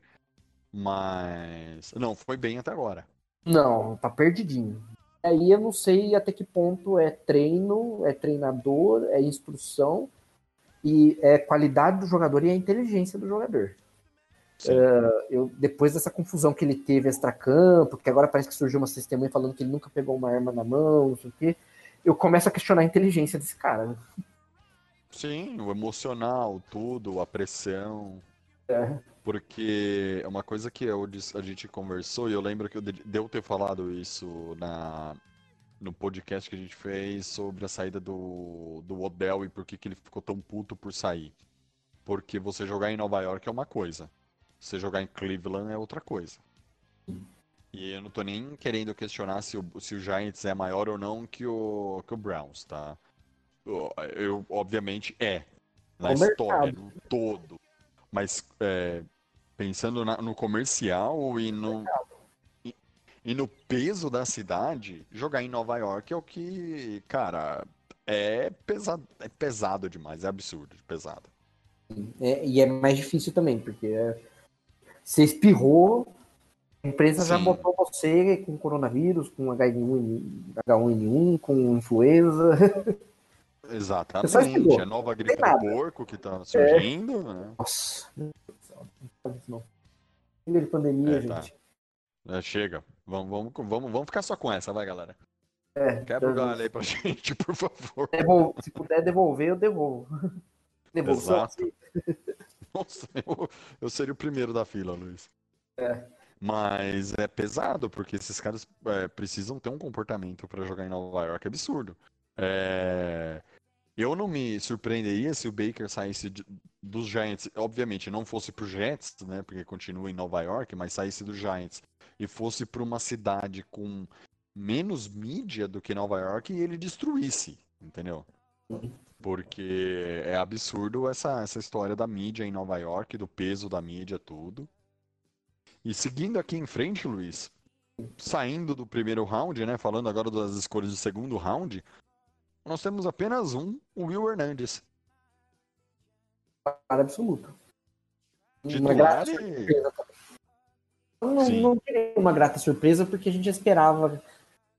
Mas. Não, foi bem até agora. Não, tá perdidinho. Aí eu não sei até que ponto é treino, é treinador, é instrução e é qualidade do jogador e a inteligência do jogador. Uh, eu, depois dessa confusão que ele teve extra-campo, que agora parece que surgiu uma testemunha falando que ele nunca pegou uma arma na mão, não sei o quê, eu começo a questionar a inteligência desse cara. Sim, o emocional, tudo, a pressão. É. Porque é uma coisa que eu, a gente conversou, e eu lembro que eu devo ter falado isso na, no podcast que a gente fez sobre a saída do, do Odell e por que, que ele ficou tão puto por sair. Porque você jogar em Nova York é uma coisa, você jogar em Cleveland é outra coisa. E eu não tô nem querendo questionar se o, se o Giants é maior ou não que o, que o Browns, tá? Eu, obviamente é. Na história, no todo. Mas é, pensando na, no comercial e no, e, e, no peso da cidade, jogar em Nova York é o que, cara, é pesado, é pesado demais, é absurdo, pesado. É, e é mais difícil também, porque é, você espirrou, a empresa Sim. já botou você com coronavírus, com H1N1, H1N1 com influenza. [LAUGHS] Exatamente, a nova gripe do porco que tá surgindo. É. Né? Nossa, não. de pandemia, é, tá. gente. É, chega. Vamos, vamos, vamos, vamos ficar só com essa, vai, galera. É, Quebra o galho aí pra [LAUGHS] gente, por favor. se puder devolver, eu devolvo. [LAUGHS] Devolvo. [LAUGHS] Nossa, eu, eu seria o primeiro da fila, Luiz. É. Mas é pesado, porque esses caras é, precisam ter um comportamento para jogar em Nova York absurdo. É... Eu não me surpreenderia se o Baker saísse de, dos Giants, obviamente não fosse pro Jets, né, porque continua em Nova York, mas saísse dos Giants e fosse para uma cidade com menos mídia do que Nova York e ele destruísse, entendeu? Porque é absurdo essa, essa história da mídia em Nova York, do peso da mídia, tudo. E seguindo aqui em frente, Luiz, saindo do primeiro round, né, falando agora das escolhas do segundo round, nós temos apenas um, o Will Hernandes. Para absoluto. Uma grata surpresa. Não, não uma grata surpresa, porque a gente esperava,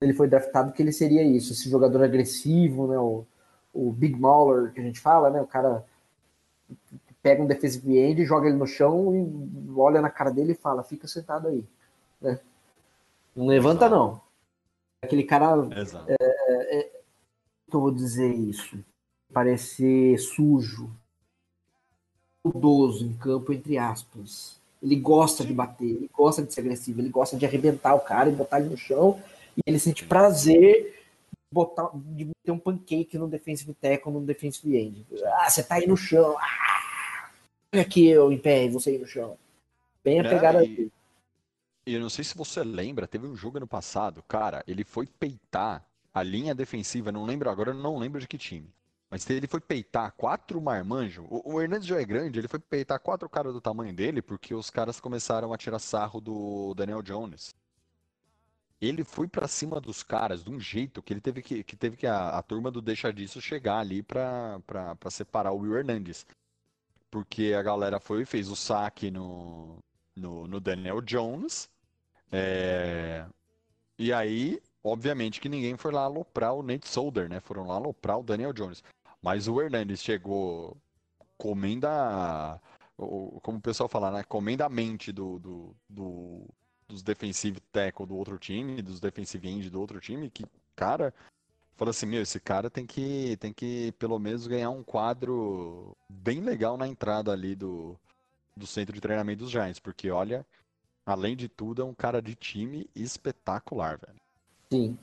ele foi draftado, que ele seria isso, esse jogador agressivo, né? O, o Big Mauler, que a gente fala, né? O cara pega um defensive end, joga ele no chão e olha na cara dele e fala, fica sentado aí. Né? Não levanta, Exato. não. Aquele cara é, é, eu vou dizer isso? Parecer sujo, idoso em campo, entre aspas. Ele gosta de bater, ele gosta de ser agressivo, ele gosta de arrebentar o cara e botar ele no chão. E ele sente prazer de, botar, de ter um pancake no defensive tackle, no defensive end. Ah, você tá aí no chão. Ah, olha aqui eu em pé e você aí no chão. Bem a pegada. E eu não sei se você lembra, teve um jogo ano passado, cara, ele foi peitar a linha defensiva, não lembro agora, não lembro de que time. Mas ele foi peitar quatro marmanjos. O, o Hernandes já é grande, ele foi peitar quatro caras do tamanho dele porque os caras começaram a tirar sarro do Daniel Jones. Ele foi para cima dos caras de um jeito que ele teve que, que teve que a, a turma do deixa disso chegar ali para separar o Will Hernandes. Porque a galera foi e fez o saque no, no, no Daniel Jones. É, e aí Obviamente que ninguém foi lá aloprar o Nate Solder, né? Foram lá aloprar o Daniel Jones. Mas o Hernandes chegou comendo a. Como o pessoal fala, né? Comendo a mente do, do, do, dos defensive tackle do outro time, dos defensive end do outro time, que, cara, fala assim, meu, esse cara tem que, tem que pelo menos ganhar um quadro bem legal na entrada ali do, do centro de treinamento dos Giants, porque olha, além de tudo, é um cara de time espetacular, velho. Sim.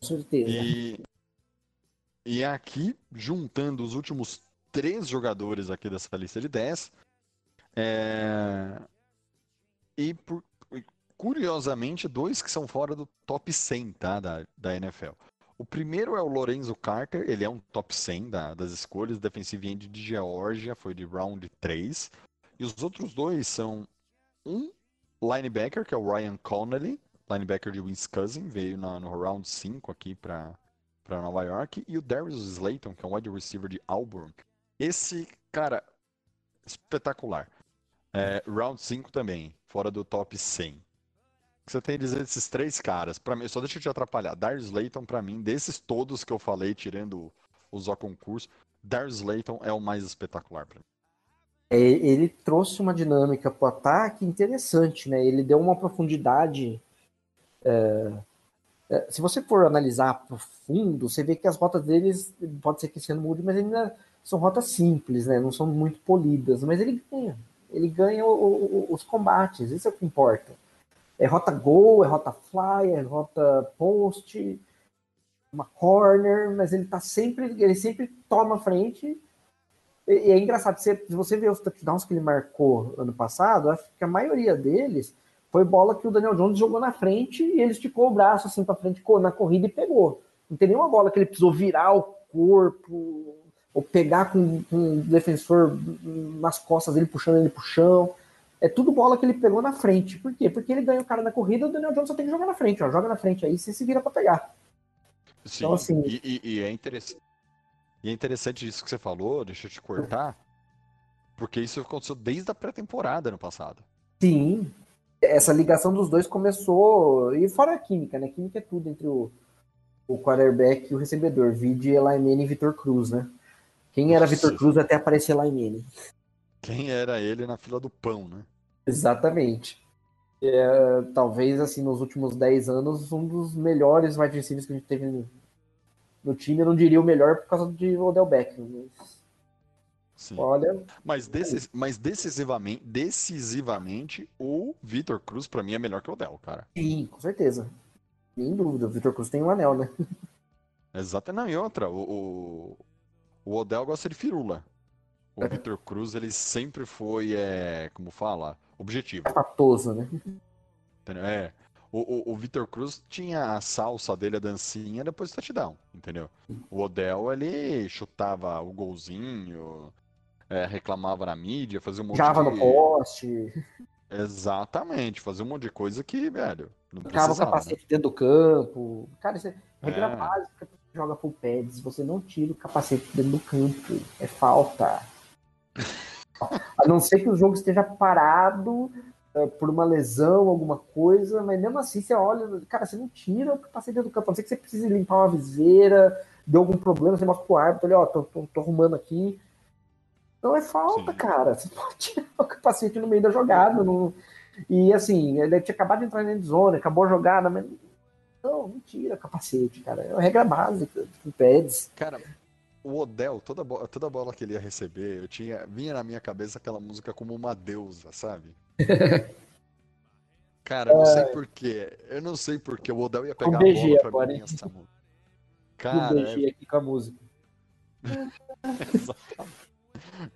Com certeza. E, e aqui, juntando os últimos três jogadores aqui dessa lista de 10, é... e por... curiosamente, dois que são fora do top 100 tá, da, da NFL. O primeiro é o Lorenzo Carter, ele é um top 100 da, das escolhas, defensive end de Geórgia, foi de round 3. E os outros dois são um linebacker, que é o Ryan Connolly, linebacker de Wisconsin, veio na, no round 5 aqui para Nova York, e o Darius Slayton, que é um wide receiver de Auburn. Esse, cara, espetacular. É, round 5 também, fora do top 100. O que você tem a dizer desses três caras? Para mim, só deixa eu te atrapalhar. Darius Slayton, para mim, desses todos que eu falei, tirando os ó concurso, Darius Slayton é o mais espetacular para mim. É, ele trouxe uma dinâmica para o ataque interessante, né? Ele deu uma profundidade. É, é, se você for analisar profundo, você vê que as rotas deles, pode ser que esse ano mude, mas ainda são rotas simples, né? Não são muito polidas, mas ele ganha. Ele ganha o, o, os combates, isso é o que importa. É rota gol, é rota fly, é rota post, uma corner, mas ele tá sempre, ele sempre toma frente e, é engraçado, se você vê os touchdowns que ele marcou ano passado, acho que a maioria deles foi bola que o Daniel Jones jogou na frente e ele esticou o braço assim para frente na corrida e pegou. Não tem nenhuma bola que ele precisou virar o corpo ou pegar com, com o defensor nas costas dele, puxando ele pro chão. É tudo bola que ele pegou na frente. Por quê? Porque ele ganha o cara na corrida, o Daniel Jones só tem que jogar na frente, ó. Joga na frente aí, você se vira para pegar. Sim, então, assim, e, e, e é interessante e é interessante isso que você falou, deixa eu te cortar, porque isso aconteceu desde a pré-temporada no passado. Sim. Essa ligação dos dois começou. E fora a química, né? Química é tudo entre o, o quarterback e o recebedor. Vide Elaine e Vitor Cruz, né? Quem era Vitor Cruz até aparecer Elaine? Quem era ele na fila do pão, né? Exatamente. É, talvez, assim, nos últimos 10 anos, um dos melhores wide receivers que a gente teve no time, eu não diria o melhor por causa de Odell Beckham. Mas... Sim. Olha. Mas, decis, mas decisivamente, decisivamente, o Vitor Cruz, para mim, é melhor que o Odell, cara. Sim, com certeza. Sem dúvida. O Vitor Cruz tem um anel, né? [LAUGHS] Exato. Não, e outra, o, o, o Odell gosta de firula. O é. Vitor Cruz, ele sempre foi, é, como fala, objetivo. Capatoso, né? É. O, o, o Vitor Cruz tinha a salsa dele, a dancinha, depois do touchdown, entendeu? O Odell, ele chutava o golzinho, é, reclamava na mídia, fazia um monte Java de... no poste. Exatamente, fazia um monte de coisa que, velho, não Ficava o capacete né? dentro do campo. Cara, isso é regra é. básica joga full pads, você não tira o capacete dentro do campo. É falta. [LAUGHS] A não ser que o jogo esteja parado é, por uma lesão, alguma coisa, mas mesmo assim você olha, cara, você não tira o capacete dentro do campo, a não ser que você precise limpar uma viseira, deu algum problema, você mostra pro árbitro, olha, ó, tô, tô, tô, arrumando aqui. Não é falta, Sim. cara. [LAUGHS] Você pode tirar o capacete no meio da jogada. Não... E assim, ele tinha acabado de entrar na zona, acabou a jogada, mas. Não, não tira capacete, cara. É uma regra básica do PEDs. Cara, o Odell, toda, bola, toda bola que ele ia receber, eu tinha, vinha na minha cabeça aquela música como uma deusa, sabe? [LAUGHS] Cara, eu não sei é. porquê. Eu não sei porquê. O Odell ia pegar a bola pra agora, mim essa música. Cara. Eu aqui com a música. [LAUGHS]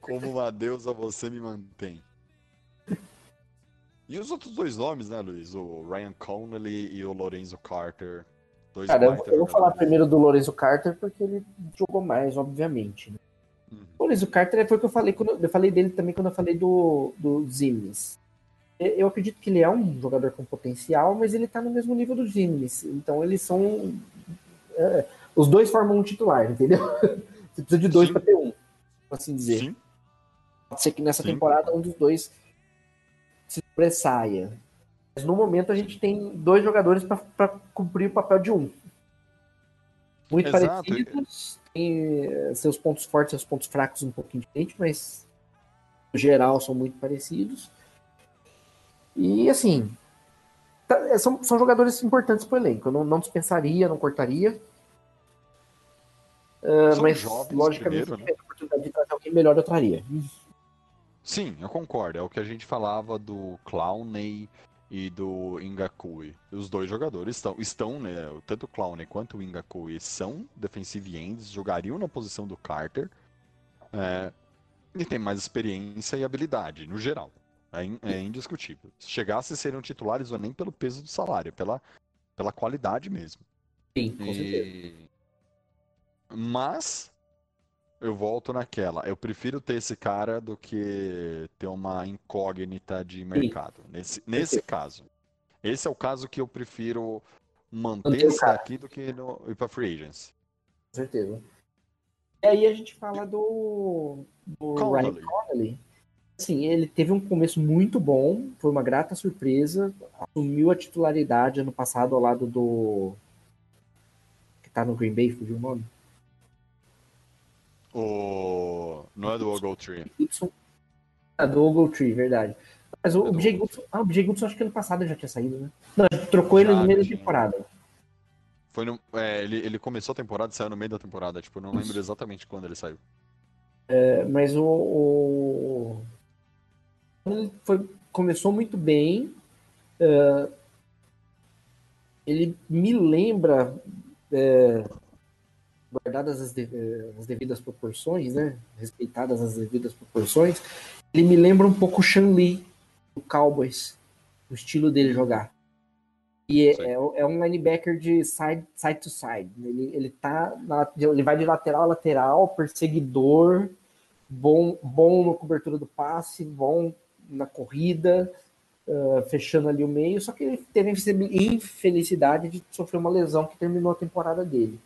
Como uma deusa você me mantém. E os outros dois nomes, né, Luiz? O Ryan Connolly e o Lorenzo Carter. Dois Cara, eu, eu vou falar primeiro do Lorenzo Carter porque ele jogou mais, obviamente. Né? Uhum. O Lorenzo Carter foi o que eu falei, quando, eu falei dele também quando eu falei do, do Zimmes. Eu acredito que ele é um jogador com potencial, mas ele tá no mesmo nível do Zimmes. Então eles são. É, os dois formam um titular, entendeu? [LAUGHS] Você precisa de dois para ter um, assim dizer. Sim. Pode ser que nessa Sim. temporada um dos dois se sobressaia. Mas no momento a gente tem dois jogadores para cumprir o papel de um. Muito Exato. parecidos, tem eh, seus pontos fortes, seus pontos fracos um pouquinho diferentes, mas no geral são muito parecidos. E assim, tá, é, são, são jogadores importantes para o elenco. Eu não, não dispensaria, não cortaria. Uh, mas, logicamente, primeiro, né? a oportunidade de trazer alguém melhor, eu traria. Sim, eu concordo. É o que a gente falava do Clowney e do Ingakui. Os dois jogadores estão, estão né, tanto o Clowney quanto o Ingakui são defensive ends, jogariam na posição do Carter. É, e tem mais experiência e habilidade, no geral. É, é indiscutível. Se chegasse a serem titulares, não é nem pelo peso do salário, é pela, pela qualidade mesmo. Sim, com e... certeza. Mas eu volto naquela. Eu prefiro ter esse cara do que ter uma incógnita de mercado. Sim. Nesse, nesse caso. Esse é o caso que eu prefiro manter esse daqui do que no, ir pra free agents. Com certeza. E aí a gente fala do, do Ryan Connolly Assim, ele teve um começo muito bom, foi uma grata surpresa, assumiu a titularidade ano passado ao lado do. que tá no Green Bay, fugiu o nome? O... Não é do Ogletree. Gibson. Ah, do Ogletree, verdade. Mas o, o BJ Goodson, ah, o BJ acho que ano passado já tinha saído, né? Não, a gente trocou ele Já no meio da temporada. Foi no... é, ele, ele começou a temporada e saiu no meio da temporada. Tipo, eu não lembro exatamente quando ele saiu. É, mas o, o- ele foi, começou muito bem. é, ele me lembra, é, guardadas as, de- é, as devidas proporções, né? Respeitadas as devidas proporções, ele me lembra um pouco o Shan Lee, do Cowboys, o estilo dele jogar. E é, é, é um linebacker de side, side to side. Ele, ele, tá na- ele vai de lateral a lateral, perseguidor, bom, bom na cobertura do passe, bom na corrida, ah, fechando ali o meio. Só que ele teve a infelicidade de sofrer uma lesão que terminou a temporada dele.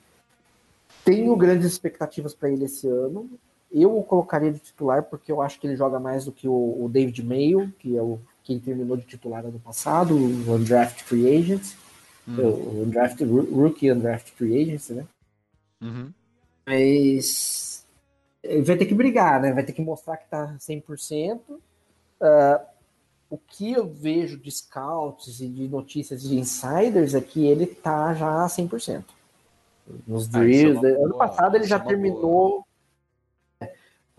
Tenho grandes expectativas para ele esse ano. Eu o colocaria de titular porque eu acho que ele joga mais do que o, o David Mayo, que é o quem terminou de titular ano passado, o Undrafted Free Agent, o Undrafted, Rookie Undrafted Free Agent, né? Uhum. Mas ele vai ter que brigar, né? Vai ter que mostrar que tá 100%. Ah, o que eu vejo de scouts e de notícias de insiders é que ele tá já 100%. Nos Ah, isso é drills. ano boa- passado ele já é terminou.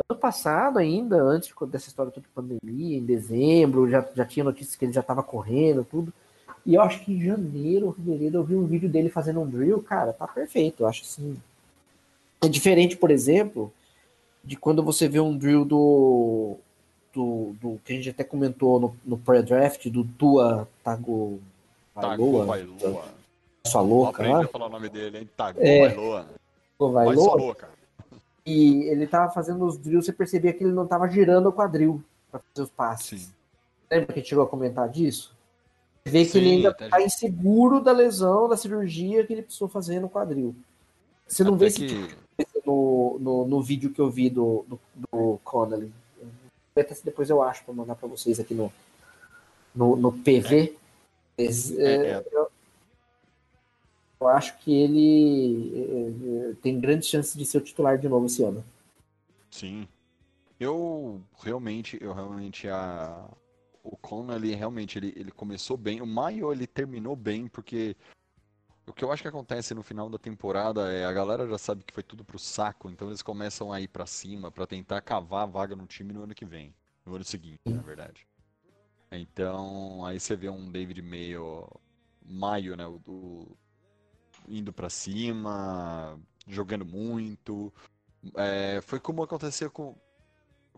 Ano passado, ainda, antes dessa história toda de pandemia, em dezembro, já, já tinha notícias que ele já estava correndo, tudo. E eu acho que em janeiro, fevereiro, eu vi um vídeo dele fazendo um drill, cara, tá perfeito. Eu acho assim. É diferente, por exemplo, de quando você vê um drill do. do, do que a gente até comentou no, no pré-draft, do Tua Tago. Tago Bailoa. Sua louca lá. a falar o nome dele, hein? Tago É. Tago Vai louca. E ele tava fazendo os drills, você percebia que ele não tava girando o quadril para fazer os passes. Sim. Lembra que chegou a comentar disso? Você vê que Sim, ele ainda tá inseguro da lesão, da cirurgia que ele precisou fazer no quadril. Você não Até vê esse tipo que... no, no, no vídeo que eu vi do, do, do Connelly. Até se depois eu acho para mandar para vocês aqui no, no, no PV. Mas, É, é, é, eu acho que ele é, é, tem grandes chances de ser o titular de novo esse ano. Sim. Eu realmente, eu realmente a o Connelly realmente ele, ele começou bem. O Maio ele terminou bem porque o que eu acho que acontece no final da temporada é a galera já sabe que foi tudo pro saco, então eles começam a ir pra cima pra tentar cavar a vaga no time no ano que vem, no ano seguinte, na verdade. Então, aí você vê um David Mayo, Maio, né, o- indo pra cima, jogando muito. É, foi como aconteceu com,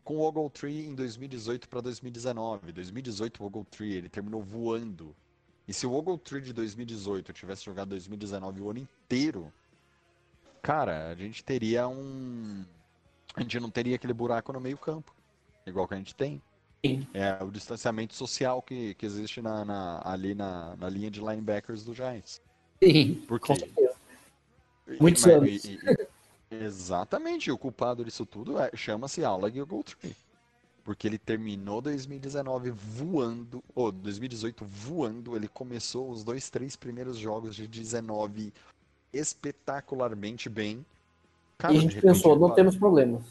com o Ogletree em 2018 para 2019. 2018 o Ogletree ele terminou voando. E se o Ogletree de 2018 tivesse jogado 2019 o ano inteiro, cara, a gente teria um a gente não teria aquele buraco no meio-campo, igual que a gente tem. Sim. É o distanciamento social que, que existe na, na- ali na, na linha de linebackers do Giants. Sim, Por com certeza. E- Muitos mas- anos. e- e- exatamente, o culpado disso tudo é, chama-se Alec Ogletree. Porque ele terminou 2019 voando, ou 2018 voando, ele começou os dois, três primeiros jogos de 19 espetacularmente bem. Cara, e a gente repente pensou, não temos problemas.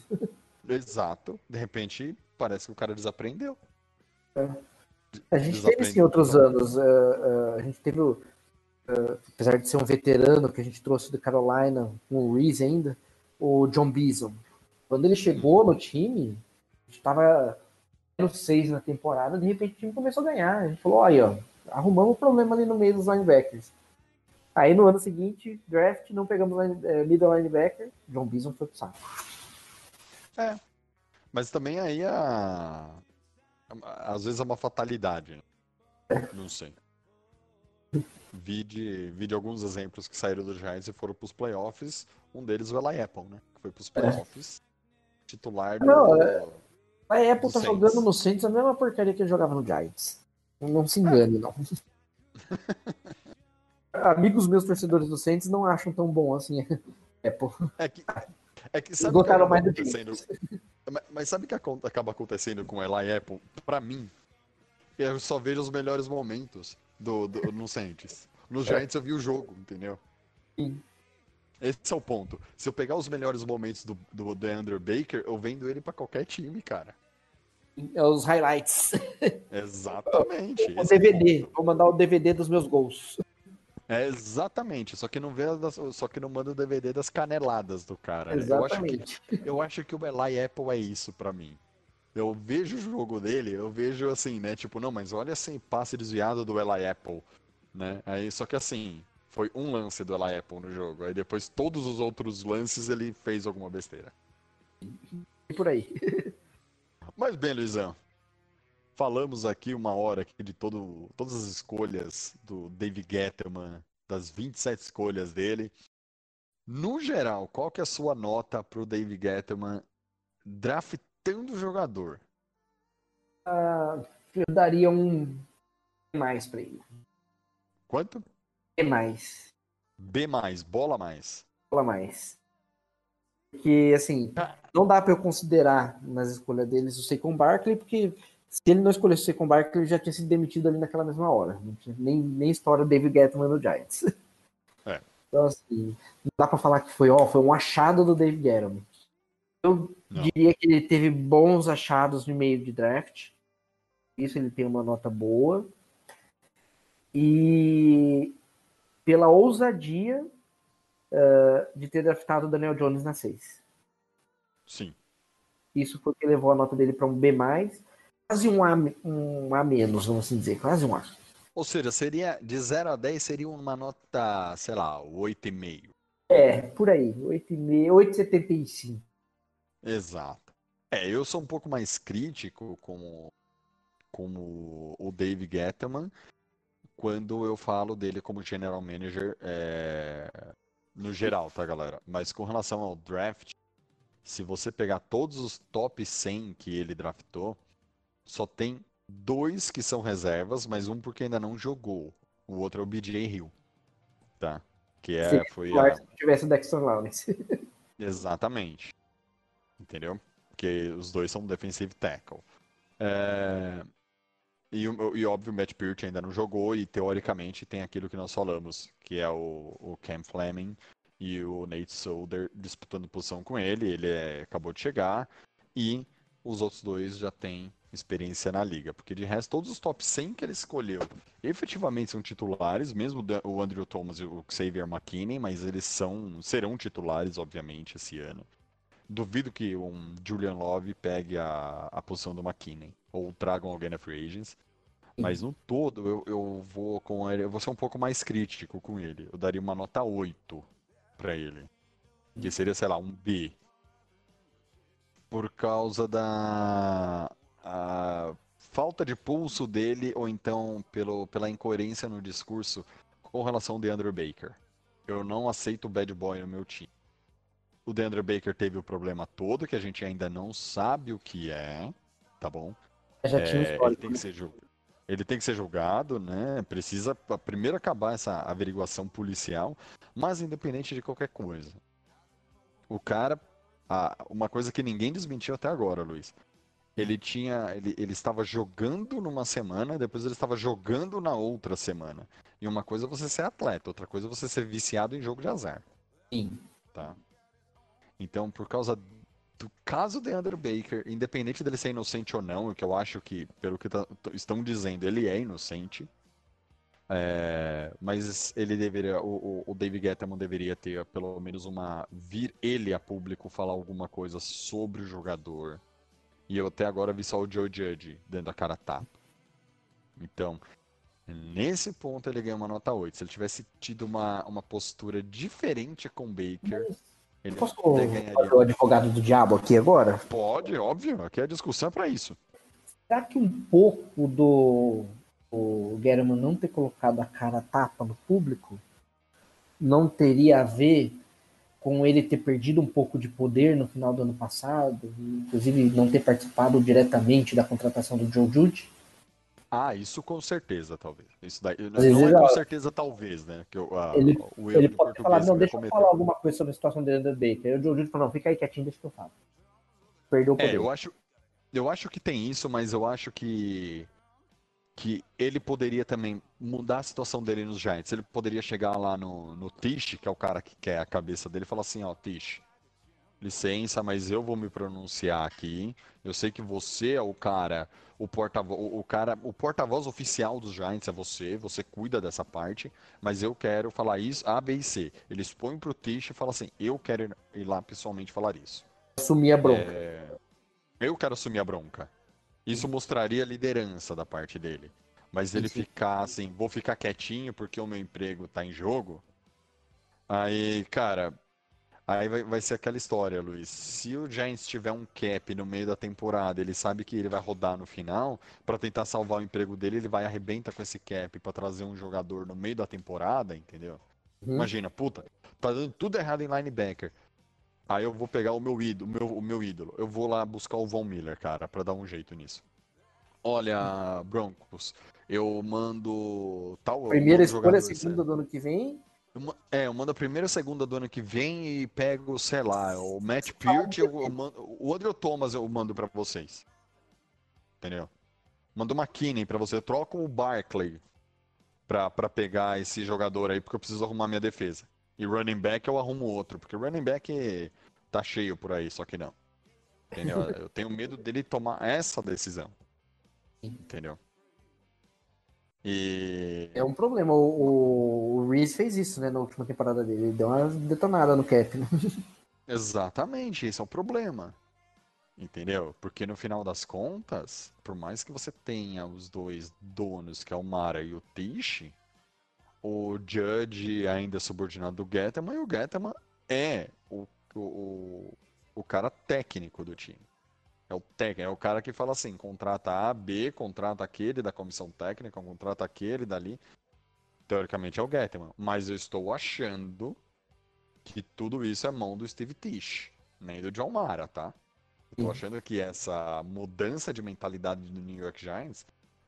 Exato, de repente parece que o cara desaprendeu. A gente teve Desaprendeu outros anos. eh, eh, a gente teve, o, apesar de ser um veterano que a gente trouxe do Carolina, com o Reese ainda, o John Beason. Quando ele chegou no time, a gente estava no 6 na temporada, de repente o time começou a ganhar. A gente falou, olha, ó, arrumamos um problema ali no meio dos linebackers. Aí no ano seguinte, draft, não pegamos eh, middle linebacker, John Beason foi pro saco. Mas também aí a... às vezes é uma fatalidade. né? Não sei. Vi de, vi de alguns exemplos que saíram do Giants e foram pros playoffs. Um deles o Eli Apple, né? Que foi pros playoffs. Titular do. Não, A Apple tá Saints. jogando no Saints a mesma porcaria que ele jogava no Giants. Não se engane, não. [LAUGHS] Amigos meus torcedores do Saints não acham tão bom assim a Apple. É que, é que sabe Gostaram que mais do acontecendo? mas, sabe o que acaba acontecendo com o Eli Apple? Pra mim, eu só vejo os melhores momentos do, do, no Saints. Nos Giants eu vi o jogo, entendeu? Sim. Esse é o ponto. Se eu pegar os melhores momentos do, do DeAndre Baker, eu vendo ele pra qualquer time, cara. É os highlights. [LAUGHS] Exatamente. O esse é o DVD. Vou mandar o DVD dos meus gols. É exatamente. Só que não vê as das- só que não manda o DVD das caneladas do cara. né? Eu acho que Exatamente. Eu acho que o Eli Apple é isso pra mim. Eu vejo o jogo dele, eu vejo assim, né? Tipo, não, mas olha esse passe desviado do Eli Apple, né? Aí, só que assim, foi um lance do Eli Apple no jogo. Aí depois todos os outros lances ele fez alguma besteira. E por aí. [LAUGHS] Mas bem, Luizão. Falamos aqui uma hora aqui de todo, todas as escolhas do David Gettleman, das 27 escolhas dele. No geral, qual que é a sua nota pro David Gettleman draftando o jogador? Eu daria um mais pra ele. Quanto? E mais. B mais, bola mais. Fala mais. Porque, assim, não dá pra eu considerar nas escolhas deles o Saquon Barkley, porque se ele não escolhesse o Saquon Barkley, ele já tinha sido demitido ali naquela mesma hora. Nem, nem história do David Gettman no Giants. É. Então, assim, não dá pra falar que foi, ó, foi um achado do David Gettman. Eu Não. diria que ele teve bons achados no meio de draft. Isso ele tem uma nota boa. E pela ousadia eh, de ter draftado o Daniel Jones na 6. Sim. Isso foi o que levou a nota dele para um B+, quase um A, um a menos, vamos assim dizer, quase um A. Ou seja, seria de 0 a 10 seria uma nota, sei lá, 8,5. É, por aí, 8,5, 8,75. Exato. É, eu sou um pouco mais crítico com, com o Dave Gettleman quando eu falo dele como general manager é, no geral, tá, galera? Mas com relação ao draft, se você pegar todos os top 100 que ele draftou, só tem dois que são reservas, mas um porque ainda não jogou. O outro é o BJ Hill, tá? Que é, Seria foi Claro, a, se tivesse o Dexter Lawrence. [LAUGHS] Exatamente. Entendeu? Porque os dois são defensive tackle. É, E, e óbvio, o Matt Peart ainda não jogou e teoricamente tem aquilo que nós falamos, que é o, o Cam Fleming e o Nate Solder disputando posição com ele. Ele é- acabou de chegar e os outros dois já têm experiência na liga, porque de resto todos os top 100 que ele escolheu efetivamente são titulares, mesmo o Andrew Thomas e o Xavier McKinney, mas eles são serão titulares obviamente esse ano. Duvido que um Julian Love pegue a, a posição do McKinney ou tragam alguém na free agents. Mas no todo eu, eu vou com ele, eu vou ser um pouco mais crítico com ele. Eu daria uma nota 8 pra ele. Que seria, sei lá, um B. Por causa da a falta de pulso dele ou então pelo, pela incoerência no discurso com relação ao DeAndre Baker. Eu não aceito o bad boy no meu time. O DeAndre Baker teve o problema todo, que a gente ainda não sabe o que é, tá bom? Um É, ele tem que ser julgado. Ele tem que ser julgado, né? Precisa primeiro acabar essa averiguação policial, mas independente de qualquer coisa. O cara, uma coisa que ninguém desmentiu até agora, Luiz. Ele tinha, ele, ele estava jogando numa semana, depois ele estava jogando na outra semana. E uma coisa é você ser atleta, outra coisa é você ser viciado em jogo de azar Sim. tá? Então, por causa do caso de Andrew Baker, independente dele ser inocente ou não, o que eu acho que, pelo que tá- estão dizendo, ele é inocente. é, mas ele deveria, o, o- David Gettleman deveria ter pelo menos uma vir ele a público falar alguma coisa sobre o jogador. E eu até agora vi só o Joe Judge dando a cara a tapa. Então, nesse ponto ele ganha uma nota 8. Se ele tivesse tido uma, uma postura diferente com o Baker, ele Posso fazer o advogado do diabo aqui agora? Pode, óbvio, aqui a discussão é pra isso. Será que um pouco do o não ter colocado a cara tapa no público não teria a ver com ele ter perdido um pouco de poder no final do ano passado, inclusive não ter participado diretamente da contratação do Joe Judy? Ah, isso com certeza, talvez. Isso daí, não vezes é ele- com certeza, talvez, né? Que o, a- Ele- o erro Ele de pode falar, não, deixa eu falar alguma coisa sobre a situação dele do Baker. Aí o Joe Judy falou, não, fica aí quietinho, deixa que eu falo. Perdeu o poder. É, eu acho, eu acho que tem isso, mas eu acho que que ele poderia também mudar a situação dele nos Giants. Ele poderia chegar lá no, no Tish, que é o cara que quer a cabeça dele, e falar assim, ó, Tish, licença, mas eu vou me pronunciar aqui. Eu sei que você é o cara, o porta-voz, o cara, o porta-voz oficial dos Giants é você, você cuida dessa parte, mas eu quero falar isso A, B e C. Ele expõe pro Tish e fala assim: "Eu quero ir lá pessoalmente falar isso". Assumir a bronca. É, Eu quero assumir a bronca. Isso mostraria liderança da parte dele. Mas ele Isso. ficar assim, vou ficar quietinho porque o meu emprego tá em jogo. Aí, cara, aí vai, vai ser aquela história, Luiz. Se o Giants tiver um cap no meio da temporada, ele sabe que ele vai rodar no final, pra tentar salvar o emprego dele, ele vai arrebenta com esse cap pra trazer um jogador no meio da temporada, entendeu? Uhum. Imagina, puta, tá dando tudo errado em linebacker. Aí eu vou pegar o meu ídolo, o meu, o meu ídolo. Eu vou lá buscar o Von Miller, cara, pra dar um jeito nisso. Olha, Broncos, eu mando tal. Primeira escolha, segunda do ano que vem. É, eu mando a primeira, segunda do ano que vem e pego, sei lá, o Matt Peart, mando, o Andrew Thomas eu mando pra vocês. Entendeu? Mando uma McKinney pra você, eu troco o Barkley pra, pra pegar esse jogador aí, porque eu preciso arrumar minha defesa. E running back eu arrumo outro, porque running back tá cheio por aí, só que não. Entendeu? [LAUGHS] Eu tenho medo dele tomar essa decisão. Entendeu? E. É um problema. O, o, Reese fez isso, né, na última temporada dele. Ele deu uma detonada no cap, né? [LAUGHS] Exatamente, esse é o problema. Entendeu? Porque no final das contas, por mais que você tenha os dois donos, que é o Mara e o Tish, o Judge ainda é subordinado do Getman e o Getman é o, o, o cara técnico do time. É o técnico, é o cara que fala assim, contrata A, B, contrata aquele da comissão técnica, contrata aquele dali. Teoricamente é o Getman. Mas eu estou achando que tudo isso é mão do Steve Tish, nem do John Mara, tá? Eu tô Sim. achando que essa mudança de mentalidade do New York Giants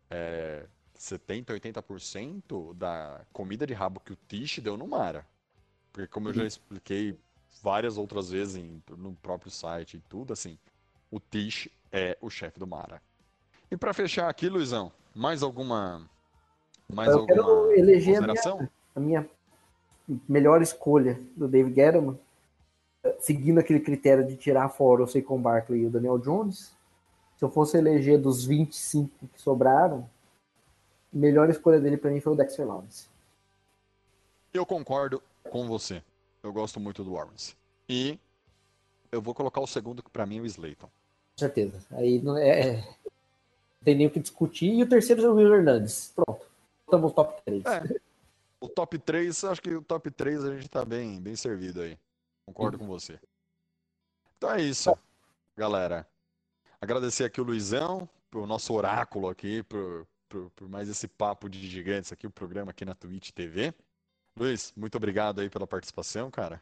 é 70, 80% da comida de rabo que o Tish deu no Mara. Porque como eu já expliquei várias outras vezes em- no próprio site e tudo, assim, o Tish é o chefe do Mara. E pra fechar aqui, Luizão, mais alguma mais Eu quero alguma eleger a minha-? A minha melhor escolha do David Gettleman, seguindo aquele critério de tirar fora o Saquon Barkley e o Daniel Jones, se eu fosse eleger dos 25 que sobraram, a melhor escolha dele pra mim foi o Dexter Lawrence. Eu concordo com você. Eu gosto muito do Lawrence. E eu vou colocar o segundo que pra mim é o Slayton. Certeza. Aí não é, é- não tem nem o que discutir. E o terceiro é o Will Hernandes. Pronto. Estamos no top 3. É. O top 3, acho que o top 3 a gente tá bem, bem servido aí. Concordo com você. Então é isso, galera. Agradecer aqui o Luizão, o nosso oráculo aqui, por, por, por mais esse papo de gigantes aqui, o programa aqui na Twitch TV. Luiz, muito obrigado aí pela participação, cara.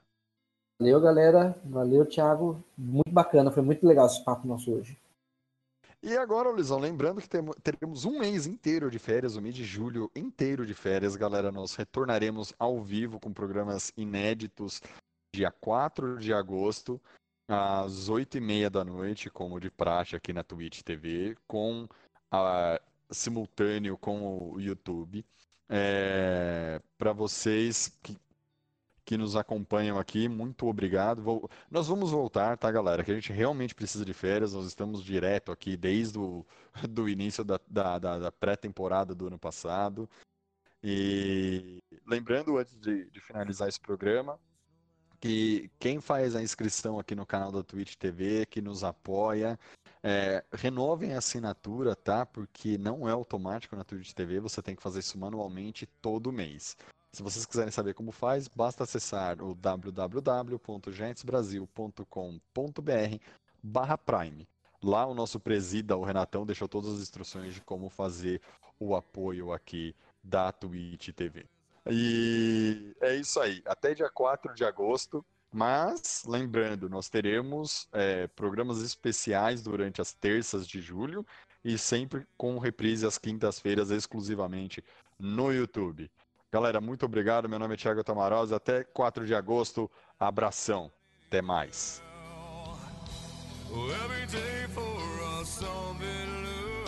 Valeu, galera. Valeu, Thiago. Muito bacana. Foi muito legal esse papo nosso hoje. E agora, Luizão, lembrando que teremos um mês inteiro de férias, o mês de julho inteiro de férias, galera. Nós retornaremos ao vivo com programas inéditos dia 4 de agosto, às 8h30 da noite, como de praxe aqui na Twitch TV, com a, simultâneo com o YouTube. Para vocês que, que nos acompanham aqui, muito obrigado. Vou- nós vamos voltar, tá, galera? Que a gente realmente precisa de férias. Nós estamos direto aqui desde o [LAUGHS] do início da, da, da- da pré-temporada do ano passado. E lembrando, antes de, de finalizar esse programa, que quem faz a inscrição aqui no canal da Twitch TV, que nos apoia, é, renovem a assinatura, tá? Porque não é automático na Twitch TV, você tem que fazer isso manualmente todo mês. Se vocês quiserem saber como faz, basta acessar o www.gentesbrasil.com.br barra Prime. Lá o nosso presida, o Renatão, deixou todas as instruções de como fazer o apoio aqui da Twitch TV. E é isso aí. Até dia 4 de agosto. Mas, lembrando, nós teremos é, programas especiais durante as terças de julho e sempre com reprise às quintas-feiras exclusivamente no YouTube. Galera, muito obrigado. Meu nome é Thiago Tamarosa. Até 4 de agosto. Abração. Até mais. Every day for us something new.